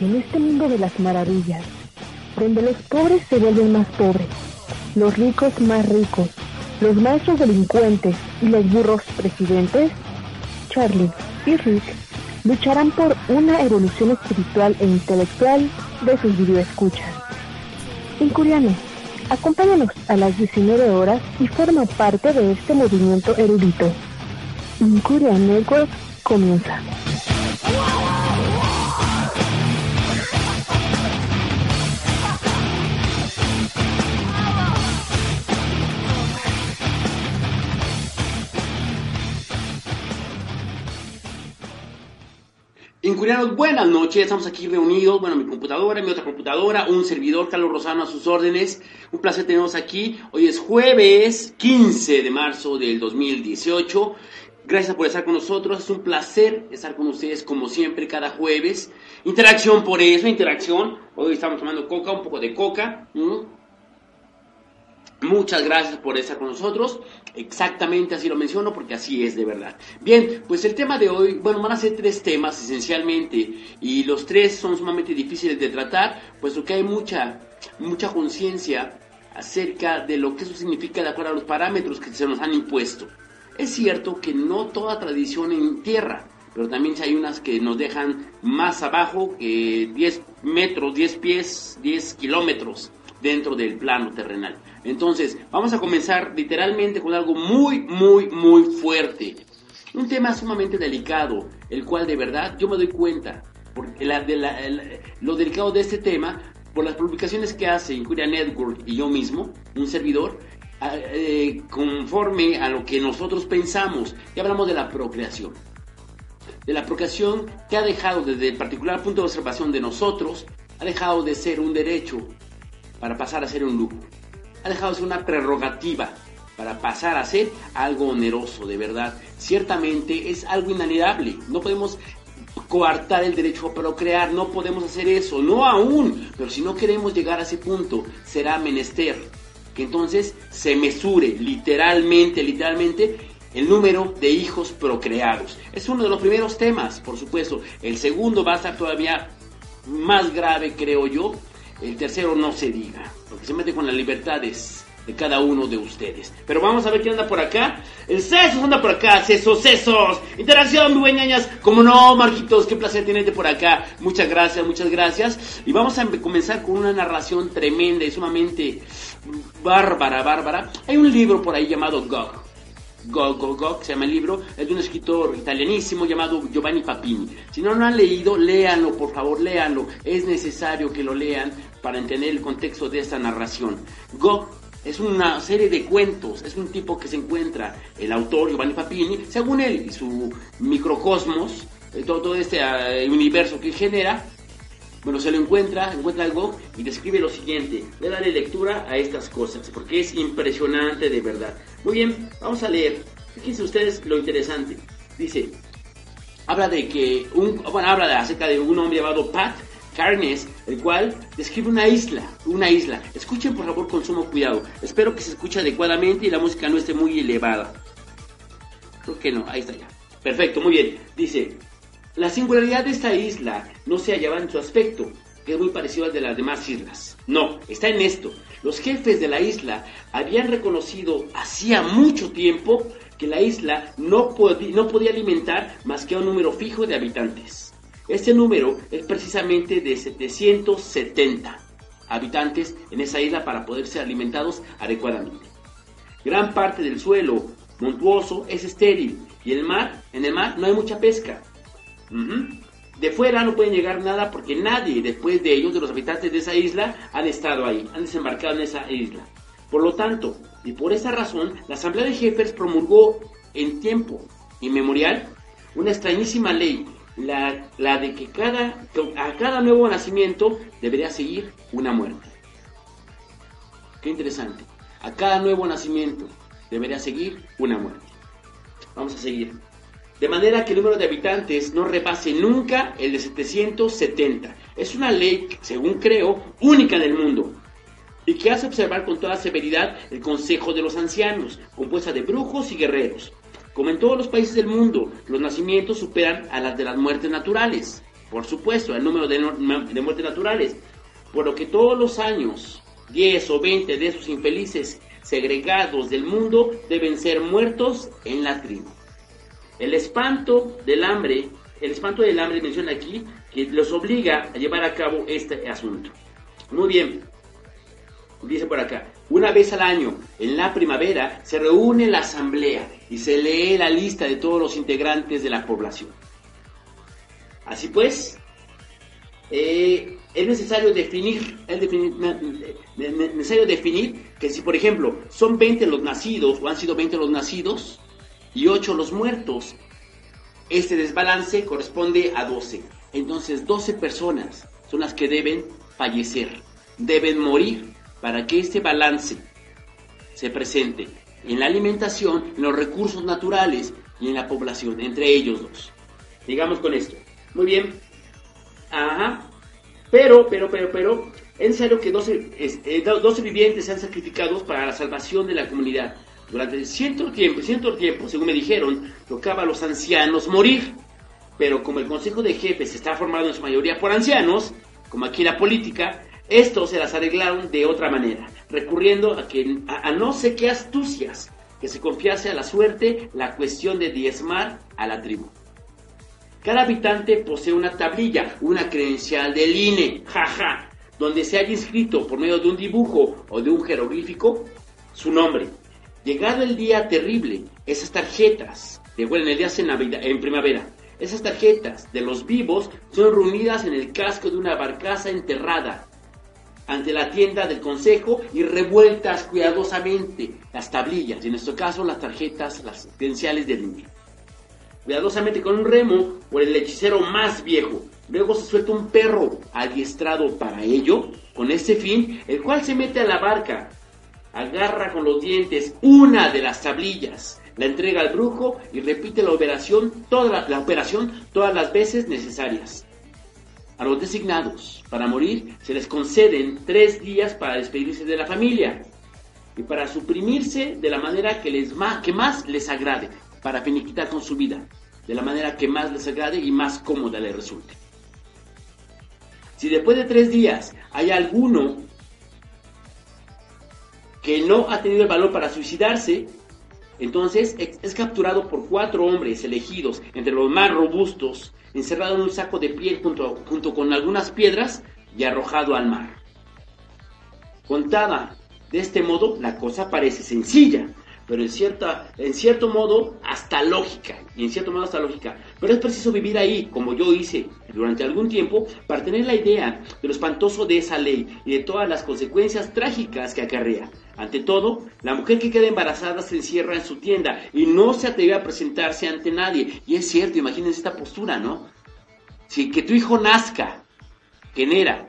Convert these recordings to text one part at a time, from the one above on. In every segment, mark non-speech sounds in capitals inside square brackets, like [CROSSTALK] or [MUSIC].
en este mundo de las maravillas, donde los pobres se vuelven más pobres, los ricos más ricos, los maestros delincuentes y los burros presidentes, Charlie y Rick lucharán por una evolución espiritual e intelectual de sus videoescuchas. Incuriano, acompáñanos a las 19 horas y forma parte de este movimiento erudito. Incuria Network comienza. Buenas noches, estamos aquí reunidos, bueno, mi computadora, mi otra computadora, un servidor, Carlos Rosano, a sus órdenes. Un placer tenernos aquí. Hoy es jueves 15 de marzo del 2018. Gracias por estar con nosotros, es un placer estar con ustedes como siempre cada jueves. Interacción por eso, interacción. Hoy estamos tomando coca, un poco de coca. Muchas gracias por estar con nosotros. Exactamente así lo menciono porque así es de verdad. Bien, pues el tema de hoy, bueno, van a ser tres temas esencialmente y los tres son sumamente difíciles de tratar, puesto que hay mucha, mucha conciencia acerca de lo que eso significa de acuerdo a los parámetros que se nos han impuesto. Es cierto que no toda tradición en tierra, pero también hay unas que nos dejan más abajo que 10 metros, 10 pies, 10 kilómetros dentro del plano terrenal. Entonces, vamos a comenzar literalmente con algo muy, muy, muy fuerte. Un tema sumamente delicado, el cual de verdad yo me doy cuenta, por de lo delicado de este tema, por las publicaciones que hace Incuria Network y yo mismo, un servidor, eh, conforme a lo que nosotros pensamos, y hablamos de la procreación. De la procreación que ha dejado desde el particular punto de observación de nosotros, ha dejado de ser un derecho para pasar a ser un lujo ha dejado de ser una prerrogativa para pasar a ser algo oneroso, de verdad. Ciertamente es algo inanidable. No podemos coartar el derecho a procrear, no podemos hacer eso, no aún, pero si no queremos llegar a ese punto, será menester que entonces se mesure literalmente, literalmente, el número de hijos procreados. Es uno de los primeros temas, por supuesto. El segundo va a estar todavía más grave, creo yo. El tercero no se diga porque se mete con las libertades de cada uno de ustedes. Pero vamos a ver quién anda por acá. El Cesos anda por acá, Cesos, Cesos. Interacción, muy buenas. Como no, Marquitos, qué placer tenerte por acá. Muchas gracias, muchas gracias. Y vamos a comenzar con una narración tremenda y sumamente bárbara, bárbara. Hay un libro por ahí llamado Gog. Gog, Gog, Gog, se llama el libro, es de un escritor italianísimo llamado Giovanni Papini. Si no lo han leído, léanlo, por favor, léanlo. Es necesario que lo lean para entender el contexto de esta narración. Gog es una serie de cuentos, es un tipo que se encuentra el autor Giovanni Papini, según él y su microcosmos, eh, todo, este eh, universo que genera, bueno, se lo encuentra, encuentra el Gog y describe lo siguiente. Le daré lectura a estas cosas, porque es impresionante de verdad. Muy bien, vamos a leer. Fíjense ustedes lo interesante. Dice, habla de que, un, bueno, habla de, acerca de un hombre llamado Pat, Carnes, el cual describe una isla, una isla. Escuchen por favor con sumo cuidado. Espero que se escuche adecuadamente y la música no esté muy elevada. Creo que no, ahí está ya. Perfecto, muy bien. Dice, la singularidad de esta isla no se hallaba en su aspecto, que es muy parecido al de las demás islas. No, está en esto. Los jefes de la isla habían reconocido hacía mucho tiempo que la isla no, no podía alimentar más que a un número fijo de habitantes. Este número es precisamente de 770 habitantes en esa isla para poder ser alimentados adecuadamente. Gran parte del suelo montuoso es estéril y el mar, en el mar no hay mucha pesca. De fuera no pueden llegar nada porque nadie después de ellos, de los habitantes de esa isla, han estado ahí, han desembarcado en esa isla. Por lo tanto, y por esa razón, la Asamblea de Jefes promulgó en tiempo inmemorial una extrañísima ley la, de que cada, a cada nuevo nacimiento debería seguir una muerte. Qué interesante. A cada nuevo nacimiento debería seguir una muerte. Vamos a seguir. De manera que el número de habitantes no repase nunca el de 770. Es una ley, según creo, única en el mundo y que hace observar con toda severidad el Consejo de los Ancianos, compuesta de brujos y guerreros, como en todos los países del mundo, los nacimientos superan a las de las muertes naturales. por supuesto, el número de, muertes naturales, por lo que todos los años 10 o 20 de esos infelices segregados del mundo deben ser muertos en la tribu. El espanto del hambre, el espanto del hambre menciona aquí que los obliga a llevar a cabo este asunto. Muy bien, dice por acá, una vez al año, en la primavera, se reúne la asamblea y se lee la lista de todos los integrantes de la población. Así pues, eh, es necesario definir, es necesario definir que si, por ejemplo, son 20 los nacidos o han sido 20 los nacidos y 8 los muertos, este desbalance corresponde a 12. Entonces, 12 personas son las que deben fallecer, deben morir para que este balance se presente en la alimentación, en los recursos naturales y en la población, entre ellos dos. Digamos con esto. Muy bien. Ajá. Pero, pero, pero, pero, es necesario que 12, eh, vivientes sean sacrificados para la salvación de la comunidad. Durante cierto tiempo, cierto tiempo, según me dijeron, tocaba a los ancianos morir. Pero como el Consejo de Jefes está formado en su mayoría por ancianos, como aquí la política, estos se las arreglaron de otra manera, recurriendo a, que, a no sé qué astucias, que se confiase a la suerte la cuestión de diezmar a la tribu. Cada habitante posee una tablilla, una credencial del INE, jaja, donde se haya inscrito por medio de un dibujo o de un jeroglífico su nombre. Llegado el día terrible, esas tarjetas, de bueno, en el día en primavera, esas tarjetas de los vivos son reunidas en el casco de una barcaza enterrada ante la tienda del consejo y revueltas cuidadosamente las tablillas, y en nuestro caso las tarjetas, las credenciales del INE cuidadosamente con un remo por el hechicero más viejo. Luego se suelta un perro adiestrado para ello, con este fin, el cual se mete a la barca, agarra con los dientes una de las tablillas, la entrega al brujo y repite la operación, toda la, operación todas las veces necesarias. A los designados para morir se les conceden tres días para despedirse de la familia y para suprimirse de la manera que, les que más les agrade, para finiquitar con su vida de la manera que más les agrade y más cómoda les resulte. Si después de tres días hay alguno que no ha tenido el valor para suicidarse, entonces es capturado por cuatro hombres elegidos entre los más robustos, encerrado en un saco de piel junto, junto con algunas piedras y arrojado al mar. Contada de este modo, la cosa parece sencilla, pero en, cierta, en cierto modo hasta lógica, y en cierto modo hasta lógica. Pero es preciso vivir ahí, como yo hice durante algún tiempo, para tener la idea de lo espantoso de esa ley y de todas las consecuencias trágicas que acarrea. Ante todo, la mujer que queda embarazada se encierra en su tienda y no se atreve a presentarse ante nadie. Y es cierto, imagínense esta postura, ¿no? Si que tu hijo nazca, genera,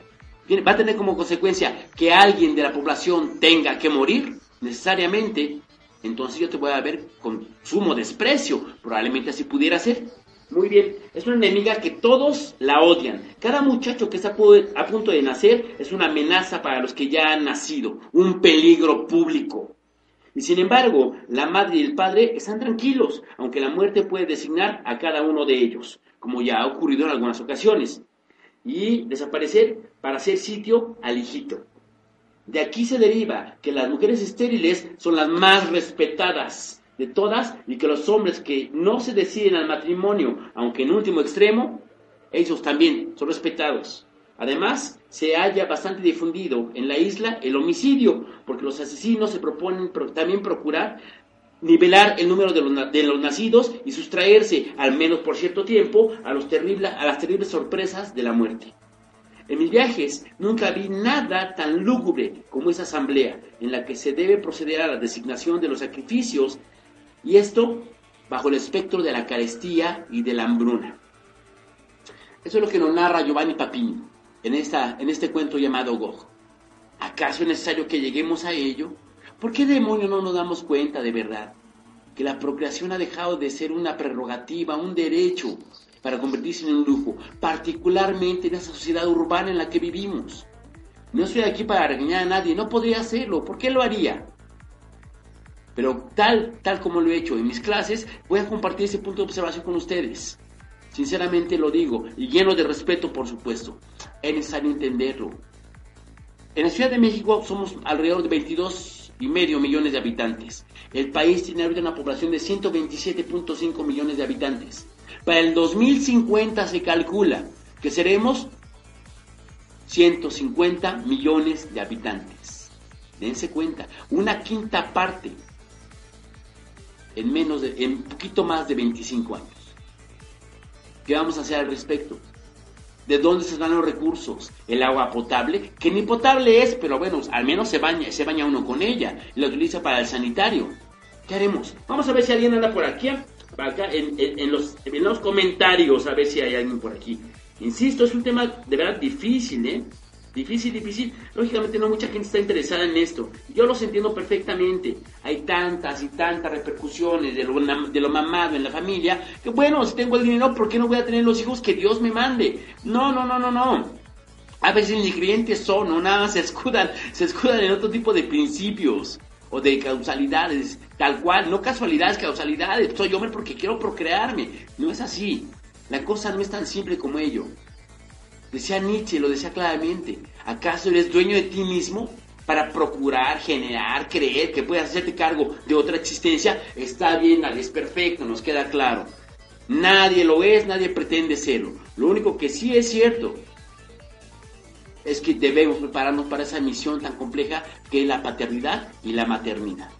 va a tener como consecuencia que alguien de la población tenga que morir, necesariamente entonces yo te voy a ver con sumo desprecio. Probablemente así pudiera ser. Muy bien, es una enemiga que todos la odian. Cada muchacho que está a punto de nacer es una amenaza para los que ya han nacido, un peligro público. Y sin embargo, la madre y el padre están tranquilos, aunque la muerte puede designar a cada uno de ellos, como ya ha ocurrido en algunas ocasiones, y desaparecer para hacer sitio al hijito. De aquí se deriva que las mujeres estériles son las más respetadas de todas y que los hombres que no se deciden al matrimonio, aunque en último extremo, ellos también son respetados. Además, se halla bastante difundido en la isla el homicidio, porque los asesinos se proponen también procurar nivelar el número de los, de los, nacidos y sustraerse, al menos por cierto tiempo, a, los a las terribles sorpresas de la muerte. En mis viajes nunca vi nada tan lúgubre como esa asamblea en la que se debe proceder a la designación de los sacrificios y esto bajo el espectro de la carestía y de la hambruna. Eso es lo que nos narra Giovanni Papini en, esta, en este cuento llamado Gog. ¿Acaso es necesario que lleguemos a ello? ¿Por qué demonio no nos damos cuenta de verdad que la procreación ha dejado de ser una prerrogativa, un derecho, para convertirse en un lujo, particularmente en esa sociedad urbana en la que vivimos. No estoy aquí para regañar a nadie, no podría hacerlo, ¿por qué lo haría? Pero tal, tal como lo he hecho en mis clases, voy a compartir ese punto de observación con ustedes. Sinceramente lo digo, y lleno de respeto, por supuesto. Es necesario entenderlo. En la Ciudad de México somos alrededor de 22 y medio millones de habitantes. El país tiene ahorita una población de 127.5 millones de habitantes. Para el 2050 se calcula que seremos 150 millones de habitantes. Dense cuenta, una quinta parte en menos de, en poquito más de 25 años. ¿Qué vamos a hacer al respecto? ¿De dónde se dan los recursos? El agua potable, que ni potable es, pero bueno, al menos se baña, se baña uno con ella la utiliza para el sanitario. ¿Qué haremos? Vamos a ver si alguien anda por aquí, acá en, los, en los comentarios, a ver si hay alguien por aquí. Insisto, es un tema de verdad difícil, ¿eh? Difícil, difícil. Lógicamente no mucha gente está interesada en esto. Yo los entiendo perfectamente. Hay tantas y tantas repercusiones de lo, de lo mamado en la familia que bueno, si tengo el dinero, ¿por qué no voy a tener los hijos que Dios me mande? No, no, no, no, no. A veces ni creyentes son, no nada se escudan, [LAUGHS] se escudan en otro tipo de principios o de causalidades, tal cual, no casualidades, causalidades. Soy hombre porque quiero procrearme. No es así. La cosa no es tan simple como ello. Decía Nietzsche, lo decía claramente. ¿Acaso eres dueño de ti mismo para procurar, generar, creer que puedes hacerte cargo de otra existencia? Está bien, es perfecto, nos queda claro. Nadie lo es, nadie pretende serlo. Lo único que sí es cierto es que debemos prepararnos para esa misión tan compleja que es la paternidad y la maternidad.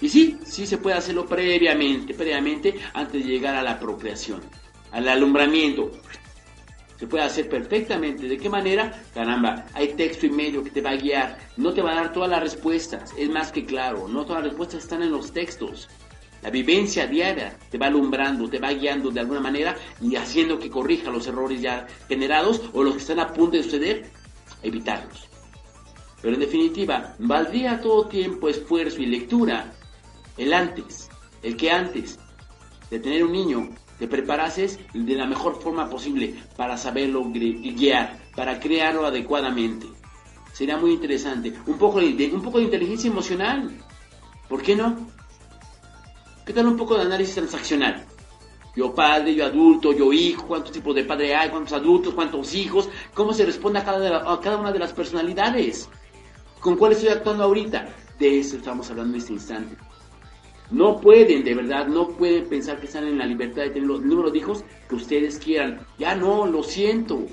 Y sí, sí se puede hacerlo previamente, previamente antes de llegar a la procreación, al alumbramiento, se puede hacer perfectamente. ¿De qué manera? Caramba, hay texto y medio que te va a guiar. No te va a dar todas las respuestas, es más que claro. No todas las respuestas están en los textos. La vivencia diaria te va alumbrando, te va guiando de alguna manera y haciendo que corrija los errores ya generados o los que están a punto de suceder, evitarlos. Pero en definitiva, valdría todo tiempo, esfuerzo y lectura el antes, el que antes de tener un niño te preparases de la mejor forma posible para saberlo guiar, para crearlo adecuadamente. Sería muy interesante. Un poco de, un poco de inteligencia emocional. ¿Por qué no? ¿Qué tal un poco de análisis transaccional? Yo padre, yo adulto, yo hijo, cuántos tipos de padre hay, cuántos adultos, cuántos hijos, cómo se responde a cada, a cada una de las personalidades, con cuál estoy actuando ahorita. De eso estamos hablando en este instante. No pueden, de verdad, no pueden pensar que están en la libertad de tener los números de hijos que ustedes quieran. Ya no, lo siento.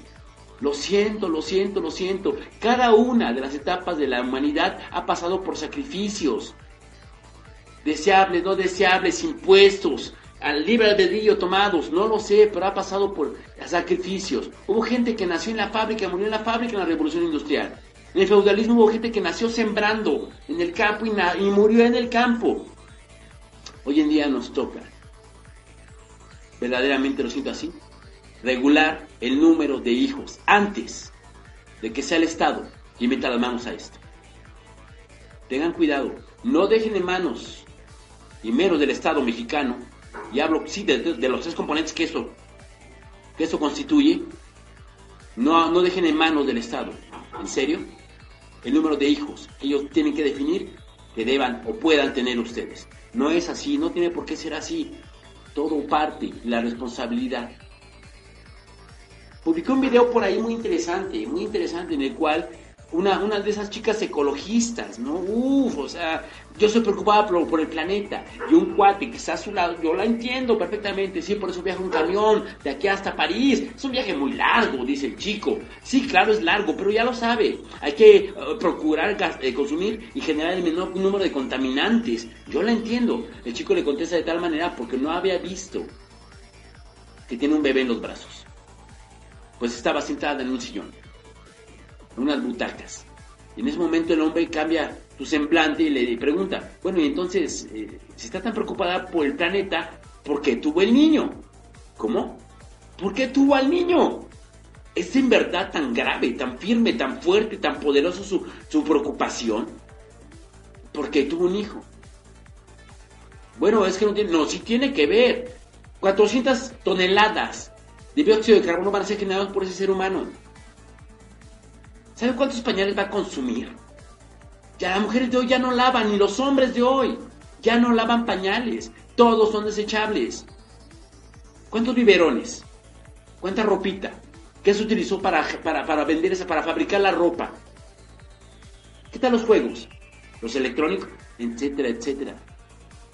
Lo siento, lo siento, lo siento. Cada una de las etapas de la humanidad ha pasado por sacrificios. Deseables, no deseables, impuestos, al libre albedrío tomados, no lo sé, pero ha pasado por sacrificios. Hubo gente que nació en la fábrica, murió en la fábrica en la revolución industrial. En el feudalismo hubo gente que nació sembrando en el campo y, y murió en el campo. Hoy en día nos toca, verdaderamente lo siento así, regular el número de hijos antes de que sea el Estado quien meta las manos a esto. Tengan cuidado, no dejen en manos, y menos del Estado mexicano, y hablo sí de, los tres componentes que eso, que eso constituye, no, no dejen en manos del Estado, en serio, el número de hijos que ellos tienen que definir que deban o puedan tener ustedes. No es así, no tiene por qué ser así. Todo parte la responsabilidad. Publiqué un video por ahí muy interesante, muy interesante, en el cual una, una de esas chicas ecologistas, ¿no? Uf, o sea, yo soy preocupada por, el planeta. Y un cuate que está a su lado, yo la entiendo perfectamente, sí, por eso viaja un camión de aquí hasta París. Es un viaje muy largo, dice el chico. Sí, claro, es largo, pero ya lo sabe. Hay que eh, procurar eh, consumir y generar el menor número de contaminantes. Yo la entiendo. El chico le contesta de tal manera porque no había visto que tiene un bebé en los brazos. Pues estaba sentada en un sillón unas butacas. Y en ese momento el hombre cambia su semblante y le pregunta, bueno, y entonces, eh, si está tan preocupada por el planeta, ¿por qué tuvo el niño? ¿Cómo? ¿Por qué tuvo al niño? ¿Es en verdad tan grave, tan firme, tan fuerte, tan poderoso su, su preocupación? ¿Por qué tuvo un hijo? Bueno, es que no tiene, no, sí tiene que ver. 400 toneladas de dióxido de carbono van a ser generados por ese ser humano. ¿Sabe cuántos pañales va a consumir? Ya las mujeres de hoy ya no lavan, ni los hombres de hoy. Ya no lavan pañales. Todos son desechables. ¿Cuántos biberones? ¿Cuánta ropita? ¿Qué se utilizó para, para, para vender esa, para fabricar la ropa? ¿Qué tal los juegos? Los electrónicos, etcétera, etcétera.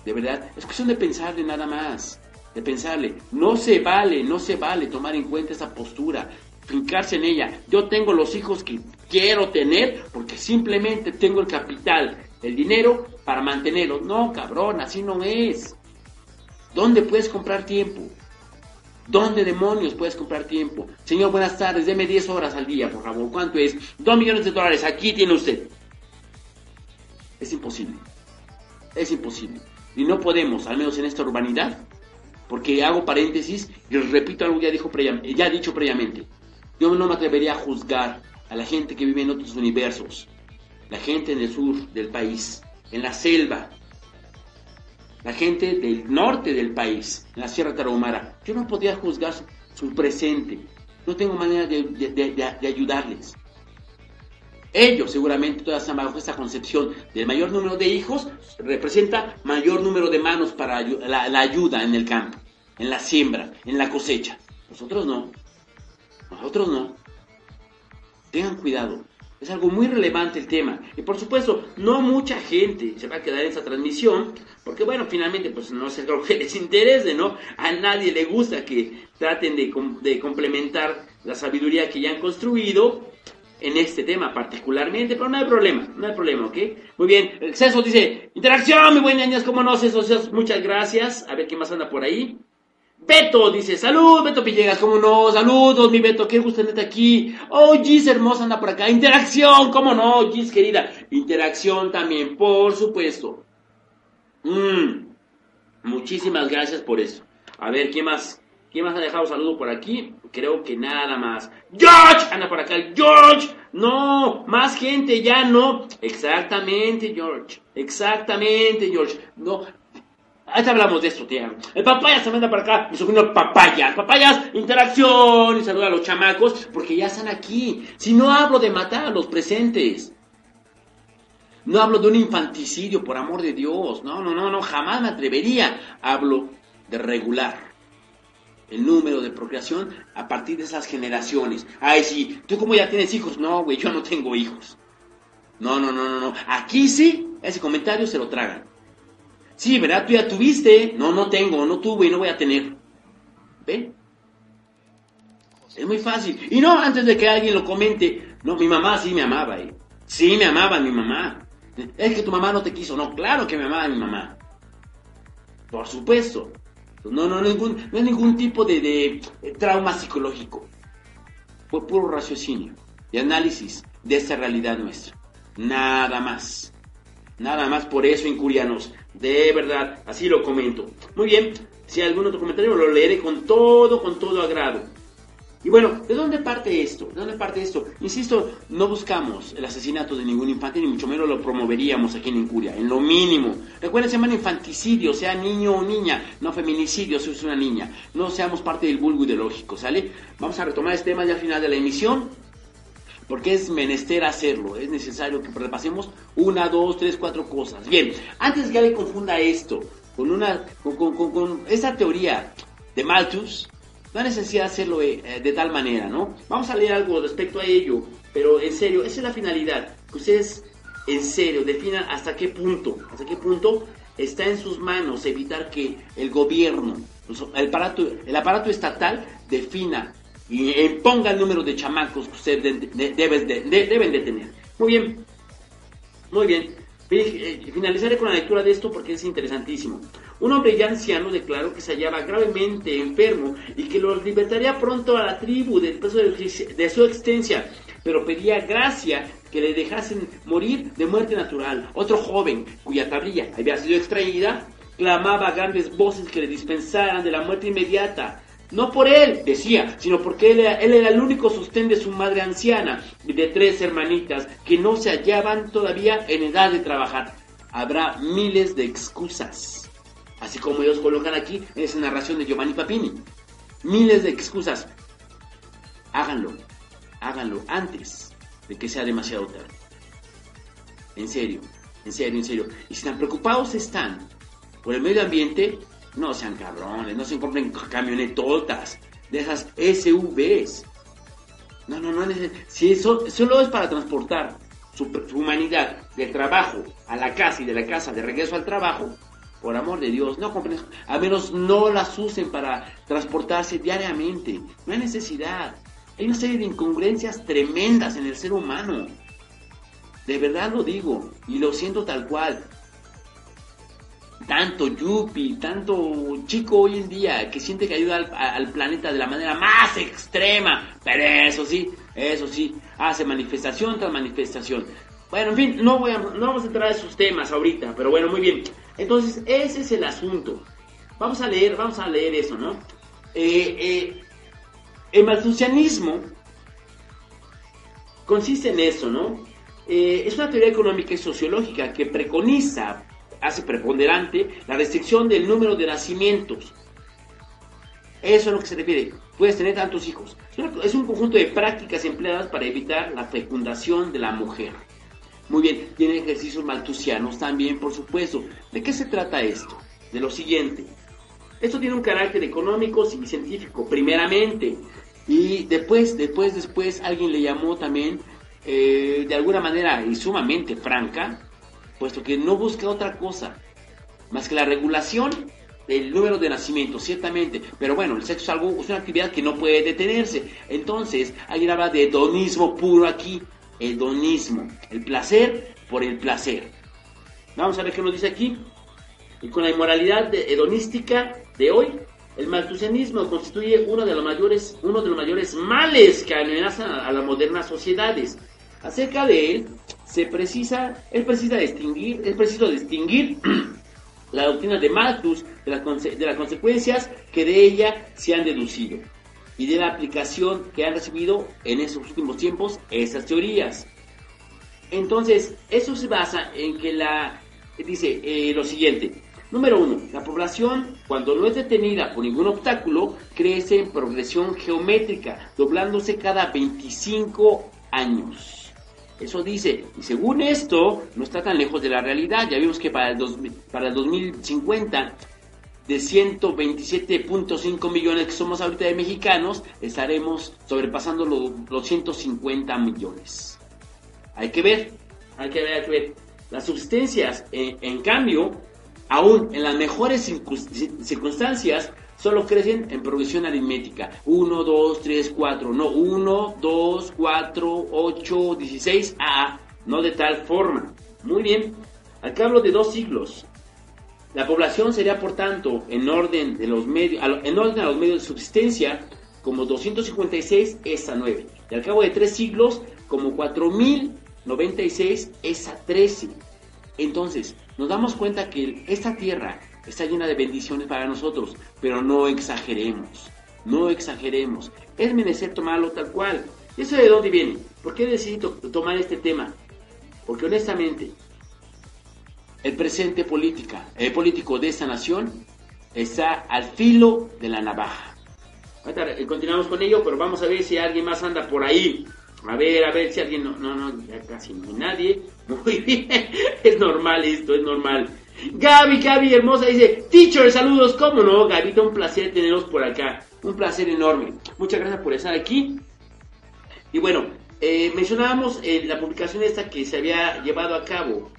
De verdad, es cuestión de pensarle nada más. De pensarle. No se vale, no se vale tomar en cuenta esa postura. En ella. Yo tengo los hijos que quiero tener porque simplemente tengo el capital, el dinero para mantenerlos. No, cabrón, así no es. ¿Dónde puedes comprar tiempo? ¿Dónde demonios puedes comprar tiempo? Señor, buenas tardes, deme 10 horas al día, por favor. ¿Cuánto es? 2 millones de dólares, aquí tiene usted. Es imposible. Es imposible. Y no podemos, al menos en esta urbanidad, porque hago paréntesis y repito algo ya, dijo ya dicho previamente. Yo no me atrevería a juzgar a la gente que vive en otros universos, la gente en el sur del país, en la selva, la gente del norte del país, en la Sierra Tarahumara. Yo no podía juzgar su, presente, no tengo manera de, ayudarles. Ellos seguramente todas están bajo esta concepción del mayor número de hijos representa mayor número de manos para la ayuda en el campo, en la siembra, en la cosecha. Nosotros no. Nosotros no. Tengan cuidado. Es algo muy relevante el tema. Y por supuesto, no mucha gente se va a quedar en esta transmisión, porque bueno, finalmente pues no es algo que les interese, ¿no? A nadie le gusta que traten de, complementar la sabiduría que ya han construido en este tema particularmente, pero no hay problema, no hay problema, ¿ok? Muy bien, el Ceso dice, interacción, mi buen niños, ¿cómo no, Ceso? Muchas gracias. A ver quién más anda por ahí. Beto dice, salud, Beto Pillegas, ¿cómo no? Saludos, mi Beto, qué gusto tenerte aquí. Oh, Gis hermosa anda por acá. Interacción, ¿cómo no? Gis querida. Interacción también, por supuesto. Mm, muchísimas gracias por eso. A ver, ¿quién más? ¿Quién más ha dejado saludo por aquí? Creo que nada más. ¡George! Anda por acá. ¡George! No, más gente, ya no. Exactamente, George. Exactamente, George. No, Ahí hablamos de esto, tía. El papayas se manda para acá, mi sobrino papayas. Papayas, interacción y saluda a los chamacos, porque ya están aquí. Si no hablo de matar a los presentes. No hablo de un infanticidio, por amor de Dios. No, no, no, no, jamás me atrevería. Hablo de regular el número de procreación a partir de esas generaciones. Ay, sí, ¿tú cómo ya tienes hijos? No, güey, yo no tengo hijos. No, no, no, no, no. Aquí sí, ese comentario se lo tragan. Sí, ¿verdad? Tú ya tuviste. No, no tengo, no tuve y no voy a tener. ¿Ven? Es muy fácil. Y no antes de que alguien lo comente. No, mi mamá sí me amaba. ¿eh? Sí me amaba mi mamá. Es que tu mamá no te quiso. No, claro que me amaba mi mamá. Por supuesto. No, no, ningún, no hay ningún tipo de, de trauma psicológico. Fue puro raciocinio y análisis de esta realidad nuestra. Nada más. Nada más por eso, incurianos. De verdad, así lo comento. Muy bien, si hay algún otro comentario lo leeré con todo, con todo agrado. Y bueno, ¿de dónde parte esto? ¿De dónde parte esto? Insisto, no buscamos el asesinato de ningún infante, ni mucho menos lo promoveríamos aquí en Incuria, en lo mínimo. Recuerden, se llama infanticidio, sea niño o niña, no feminicidio si es una niña. No seamos parte del vulgo ideológico, ¿sale? Vamos a retomar este tema ya al final de la emisión porque es menester hacerlo, es necesario que repasemos una, dos, tres, cuatro cosas. Bien, antes que alguien confunda esto con una con, con, esa teoría de Malthus, no hay necesidad de hacerlo eh, de, tal manera, ¿no? Vamos a leer algo respecto a ello, pero en serio, esa es la finalidad, que ustedes en serio definan hasta qué punto, hasta qué punto está en sus manos evitar que el gobierno, el aparato, el aparato estatal defina y ponga el número de chamacos que ustedes deben de tener. Muy bien, muy bien. Eh, finalizaré con la lectura de esto porque es interesantísimo. Un hombre ya anciano declaró que se hallaba gravemente enfermo y que lo libertaría pronto a la tribu después de su existencia, pero pedía gracia que le dejasen morir de muerte natural. Otro joven, cuya tablilla había sido extraída, clamaba a grandes voces que le dispensaran de la muerte inmediata. No por él, decía, sino porque él era, el único sostén de su madre anciana de tres hermanitas que no se hallaban todavía en edad de trabajar. Habrá miles de excusas, así como ellos colocan aquí en esa narración de Giovanni Papini. Miles de excusas. Háganlo, háganlo antes de que sea demasiado tarde. En serio, en serio, en serio. Y si tan preocupados están por el medio ambiente, No sean cabrones, no se compren camionetotas de esas SUVs. No, no, no, si eso solo es para transportar su, humanidad del trabajo a la casa y de la casa de regreso al trabajo, por amor de Dios, no compren, a menos no las usen para transportarse diariamente. No hay necesidad. Hay una serie de incongruencias tremendas en el ser humano. De verdad lo digo y lo siento tal cual tanto yuppie, tanto chico hoy en día que siente que ayuda al, planeta de la manera más extrema, pero eso sí, eso sí, hace manifestación tras manifestación. Bueno, en fin, no, voy a, no vamos a entrar a esos temas ahorita, pero bueno, muy bien. Entonces, ese es el asunto. Vamos a leer, vamos a leer eso, ¿no? Eh, eh, el malthusianismo consiste en eso, ¿no? Eh, es una teoría económica y sociológica que preconiza hace preponderante la restricción del número de nacimientos. Eso es lo que se refiere. Puedes tener tantos hijos. Es un conjunto de prácticas empleadas para evitar la fecundación de la mujer. Muy bien, tiene ejercicios maltusianos también, por supuesto. ¿De qué se trata esto? De lo siguiente. Esto tiene un carácter económico y científico, primeramente. Y después, después, después, alguien le llamó también, eh, de alguna manera y sumamente franca, puesto que no busca otra cosa más que la regulación del número de nacimientos, ciertamente. Pero bueno, el sexo es algo, es una actividad que no puede detenerse. Entonces, alguien habla de hedonismo puro aquí. Hedonismo. El placer por el placer. Vamos a ver qué nos dice aquí. Y con la inmoralidad hedonística de hoy, el maltusianismo constituye uno de los mayores, uno de los mayores males que amenazan a las modernas sociedades. Acerca de él, se precisa, es preciso distinguir, es preciso distinguir [CLEARS THROAT] la doctrina de Malthus de las, de las consecuencias que de ella se han deducido y de la aplicación que han recibido en esos últimos tiempos esas teorías. Entonces, eso se basa en que la, dice eh, lo siguiente, número uno, la población cuando no es detenida por ningún obstáculo crece en progresión geométrica, doblándose cada 25 años. Eso dice, y según esto, no está tan lejos de la realidad. Ya vimos que para el, para el 2050, de 127.5 millones que somos ahorita de mexicanos, estaremos sobrepasando los, 150 millones. Hay que ver, hay que ver, hay que ver. Las subsistencias, en cambio, aún en las mejores circunstancias, solo crecen en progresión aritmética. 1, 2, 3, 4. No, 1, 2, 4, 8, 16, A. No de tal forma. Muy bien. Al cabo de dos siglos, la población sería, por tanto, en orden, de los medios, en orden a los medios de subsistencia, como 256 es a 9. Y al cabo de tres siglos, como 4096 es a 13. Entonces, nos damos cuenta que esta tierra está llena de bendiciones para nosotros, pero no exageremos, no exageremos. Es menester tomarlo tal cual. ¿Y eso de dónde viene? ¿Por qué decidí tomar este tema? Porque honestamente, el presente política, el político de esta nación está al filo de la navaja. Eh, continuamos con ello, pero vamos a ver si alguien más anda por ahí. A ver, a ver si alguien... No, no, no, ya casi no hay nadie. [LAUGHS] Muy bien, es normal esto, es normal. Gaby, Gaby, hermosa, dice, teacher, saludos, ¿cómo no? Gabita, un placer tenerlos por acá, un placer enorme. Muchas gracias por estar aquí. Y bueno, eh, mencionábamos eh, la publicación esta que se había llevado a cabo,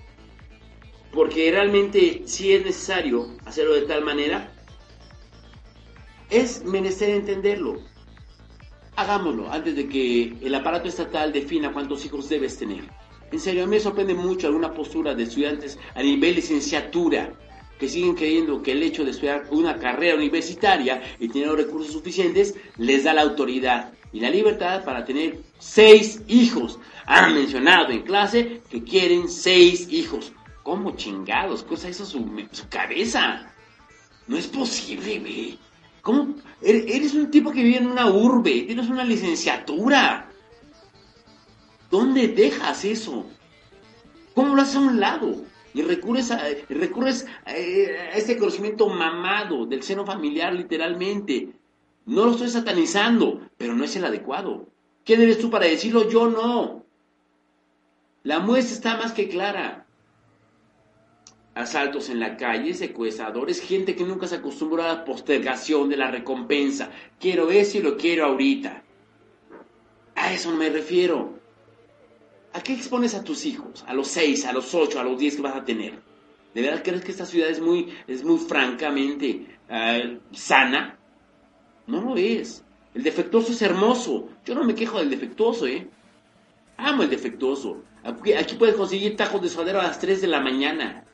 porque realmente si es necesario hacerlo de tal manera, es menester entenderlo. Hagámoslo antes de que el aparato estatal defina cuántos hijos debes tener. En serio, a mí me sorprende mucho alguna postura de estudiantes a nivel licenciatura que siguen creyendo que el hecho de estudiar una carrera universitaria y tener los recursos suficientes les da la autoridad y la libertad para tener seis hijos. Han mencionado en clase que quieren seis hijos. ¿Cómo chingados? Cosa eso su, su cabeza. No es posible, güey. ¿Cómo? Er-, eres un tipo que vive en una urbe, tienes una licenciatura. ¿Dónde dejas eso? ¿Cómo lo haces a un lado? Y recurres a, recurres eh, a, ese conocimiento mamado del seno familiar, literalmente. No lo estoy satanizando, pero no es el adecuado. ¿Quién eres tú para decirlo? Yo no. La muestra está más que clara. asaltos en la calle, secuestradores, gente que nunca se acostumbró a la postergación de la recompensa. Quiero eso y lo quiero ahorita. A eso me refiero. ¿A qué expones a tus hijos? A los seis, a los ocho, a los diez que vas a tener. ¿De verdad crees que esta ciudad es muy, es muy francamente eh, sana? No lo es. El defectuoso es hermoso. Yo no me quejo del defectuoso, ¿eh? Amo el defectuoso. Aquí, aquí puedes conseguir tacos de suadero a las 3 de la mañana.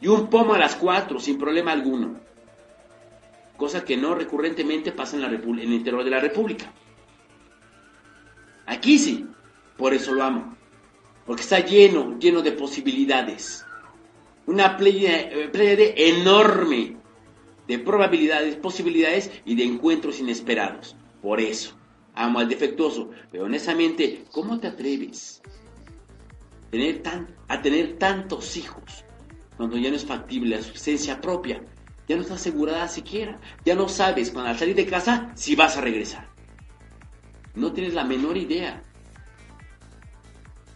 Y un pomo a las 4, sin problema alguno. Cosa que no recurrentemente pasa en, la en el interior de la República. Aquí sí. Por eso lo amo. Porque está lleno, lleno de posibilidades. Una playa enorme de probabilidades, posibilidades y de encuentros inesperados. Por eso, amo al defectuoso. Pero honestamente, ¿cómo te atreves a tener tantos hijos cuando ya no es factible la subsistencia propia? Ya no está asegurada siquiera. Ya no sabes cuando al salir de casa si vas a regresar. No tienes la menor idea.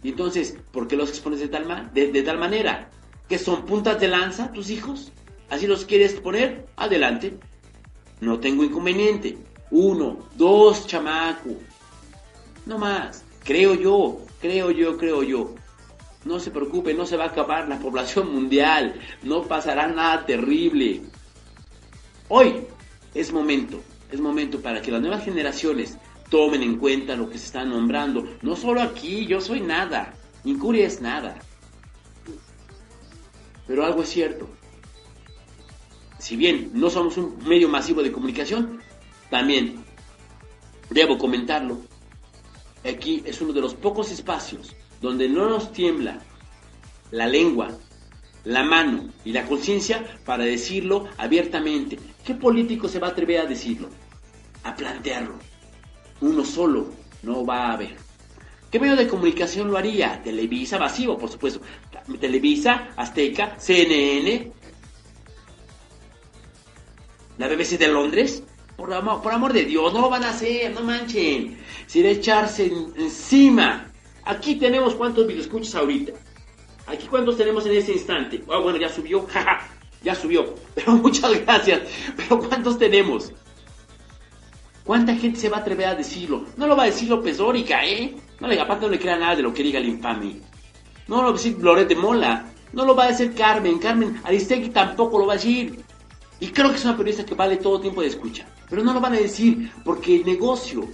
Y entonces, ¿por qué los expones de tal, de, tal manera? ¿Que son puntas de lanza tus hijos? ¿Así los quieres poner? Adelante. No tengo inconveniente. Uno, dos chamaco. No más. Creo yo, creo yo, creo yo. No se preocupe, no se va a acabar la población mundial. No pasará nada terrible. Hoy es momento, es momento para que las nuevas generaciones tomen en cuenta lo que se está nombrando. No solo aquí, yo soy nada. Incuria es nada. Pero algo es cierto. Si bien no somos un medio masivo de comunicación, también debo comentarlo. Aquí es uno de los pocos espacios donde no nos tiembla la lengua, la mano y la conciencia para decirlo abiertamente. ¿Qué político se va a atrever a decirlo? A plantearlo uno solo no va a haber. ¿Qué medio de comunicación lo haría? Televisa, vacío, por supuesto. Televisa, Azteca, CNN, la BBC de Londres. Por amor, por amor de Dios, no lo van a hacer, no manchen. Si echarse encima. Aquí tenemos cuántos videoescuchas ahorita. Aquí cuántos tenemos en ese instante. Ah, bueno, ya subió, [LAUGHS] ya subió. [LAUGHS] Pero muchas gracias. Pero ¿cuántos tenemos? ¿Cuánta gente se va a atrever a decirlo? No lo va a decir López Dóriga, ¿eh? No le, aparte no le crea nada de lo que diga el infame. No lo va a decir Loret de Mola. No lo va a decir Carmen. Carmen Aristegui tampoco lo va a decir. Y creo que es una periodista que vale todo tiempo de escucha. Pero no lo van a decir porque el negocio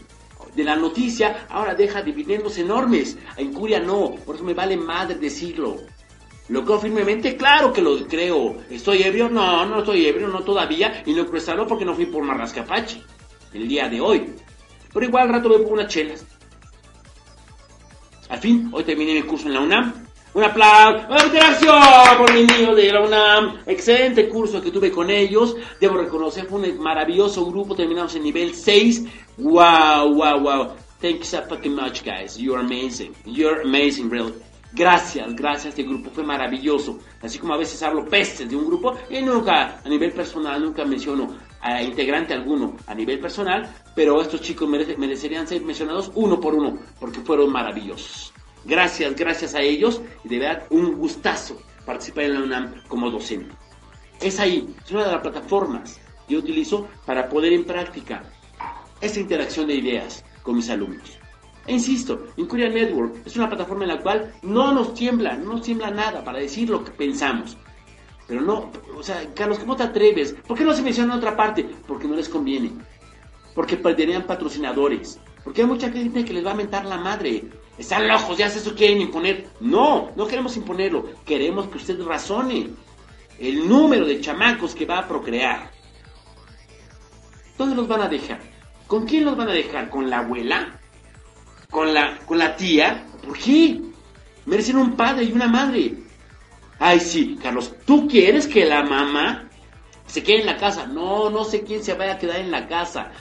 de la noticia ahora deja dividendos enormes. A Incuria no. Por eso me vale madre decirlo. ¿Lo creo firmemente? Claro que lo creo. ¿Estoy ebrio? No, no estoy ebrio, no todavía. Y no creo porque no fui por Marrascapache el día de hoy. Pero igual al rato me pongo unas chelas. Al fin, hoy terminé mi curso en la UNAM. Un aplauso, una interacción por mi niño de la UNAM. Excelente curso que tuve con ellos. Debo reconocer, fue un maravilloso grupo. Terminamos en nivel 6. Wow, wow, wow. Thank you so fucking much, guys. You're amazing. You're amazing, really. Gracias, gracias. Este grupo fue maravilloso. Así como a veces hablo pestes de un grupo y nunca, a nivel personal, nunca menciono integrante alguno a nivel personal, pero estos chicos merecerían ser mencionados uno por uno, porque fueron maravillosos. Gracias, gracias a ellos, y de verdad un gustazo participar en la UNAM como docente. Es ahí, es una de las plataformas que utilizo para poner en práctica esta interacción de ideas con mis alumnos. E insisto, Incuria Network es una plataforma en la cual no nos tiembla, no nos tiembla nada para decir lo que pensamos. Pero no, o sea, Carlos, ¿cómo te atreves? ¿Por qué no se menciona en otra parte? Porque no les conviene. Porque perderían patrocinadores. Porque hay mucha gente que les va a mentar la madre. Están locos, ya se eso quieren imponer. No, no queremos imponerlo. Queremos que usted razone el número de chamacos que va a procrear. ¿Dónde los van a dejar? ¿Con quién los van a dejar? ¿Con la abuela? ¿Con la, con la tía? ¿Por qué? Merecen un padre y una madre. Ay, sí, Carlos, ¿tú quieres que la mamá se quede en la casa? No, no sé quién se vaya a quedar en la casa.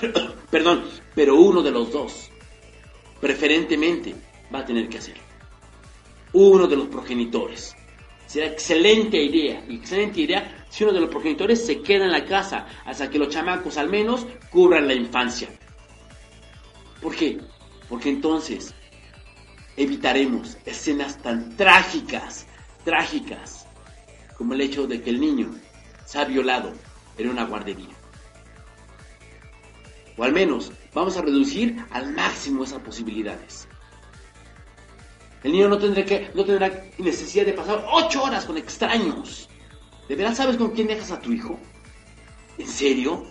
[COUGHS] Perdón, pero uno de los dos, preferentemente, va a tener que hacerlo. Uno de los progenitores. Será excelente idea, excelente idea si uno de los progenitores se queda en la casa hasta que los chamacos al menos cubran la infancia. ¿Por qué? Porque entonces evitaremos escenas tan trágicas trágicas como el hecho de que el niño se ha violado en una guardería. O al menos vamos a reducir al máximo esas posibilidades. El niño no tendrá, que, no tendrá necesidad de pasar ocho horas con extraños. ¿De verdad sabes con quién dejas a tu hijo? ¿En serio?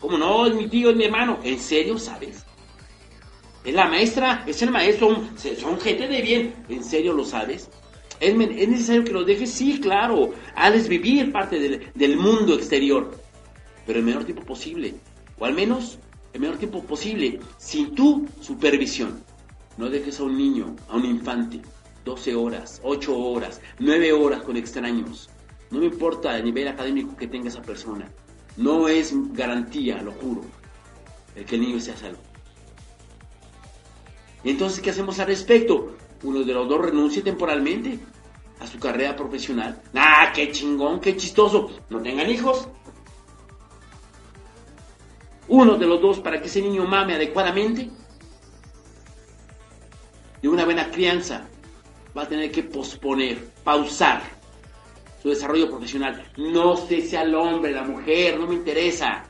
¿Cómo no? Es mi tío, es mi hermano. ¿En serio sabes? Es la maestra, es el maestro, son, gente de bien. ¿En serio lo sabes? ¿Es, necesario que los dejes? Sí, claro. Hales vivir parte del, del mundo exterior. Pero el menor tiempo posible. O al menos el menor tiempo posible, sin tu supervisión. No dejes a un niño, a un infante, 12 horas, 8 horas, 9 horas con extraños. No me importa el nivel académico que tenga esa persona. No es garantía, lo juro, el que el niño sea salvo. ¿Y entonces qué hacemos al respecto? Uno de los dos renuncie temporalmente a su carrera profesional. ¡Ah, qué chingón, qué chistoso! No tengan hijos. Uno de los dos para que ese niño mame adecuadamente y una buena crianza va a tener que posponer, pausar su desarrollo profesional. No sé si al hombre, la mujer, no me interesa.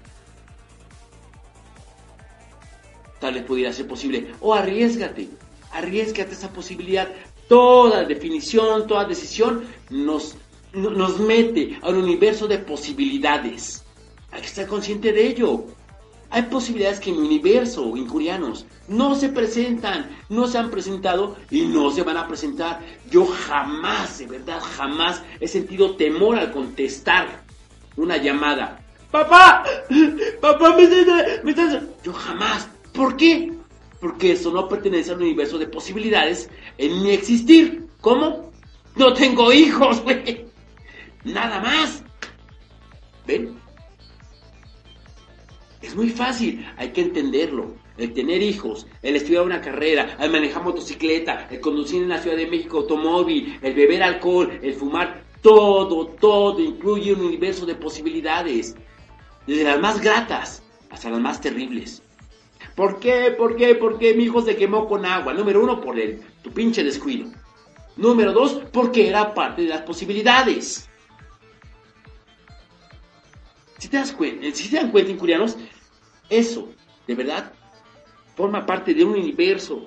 Tal vez pudiera ser posible. O arriesgate, arriesgate esa posibilidad. Toda definición, toda decisión nos, nos mete a un universo de posibilidades. Hay que estar consciente de ello. Hay posibilidades que en mi universo, incurianos, no se presentan, no se han presentado y no se van a presentar. Yo jamás, de verdad, jamás he sentido temor al contestar una llamada. Papá, papá, me estás, me estás... Yo jamás. ¿Por qué? Porque eso no pertenece al universo de posibilidades en mi existir. ¿Cómo? No tengo hijos, güey. Nada más. ¿Ven? Es muy fácil, hay que entenderlo. El tener hijos, el estudiar una carrera, el manejar motocicleta, el conducir en la Ciudad de México automóvil, el beber alcohol, el fumar, todo, todo incluye un universo de posibilidades. Desde las más gratas hasta las más terribles. ¿Por qué? ¿Por qué? ¿Por qué mi hijo se quemó con agua? Número uno, por el, tu pinche descuido. Número dos, porque era parte de las posibilidades. Si te das cuenta, si se dan cuenta, incurianos, eso, de verdad, forma parte de un universo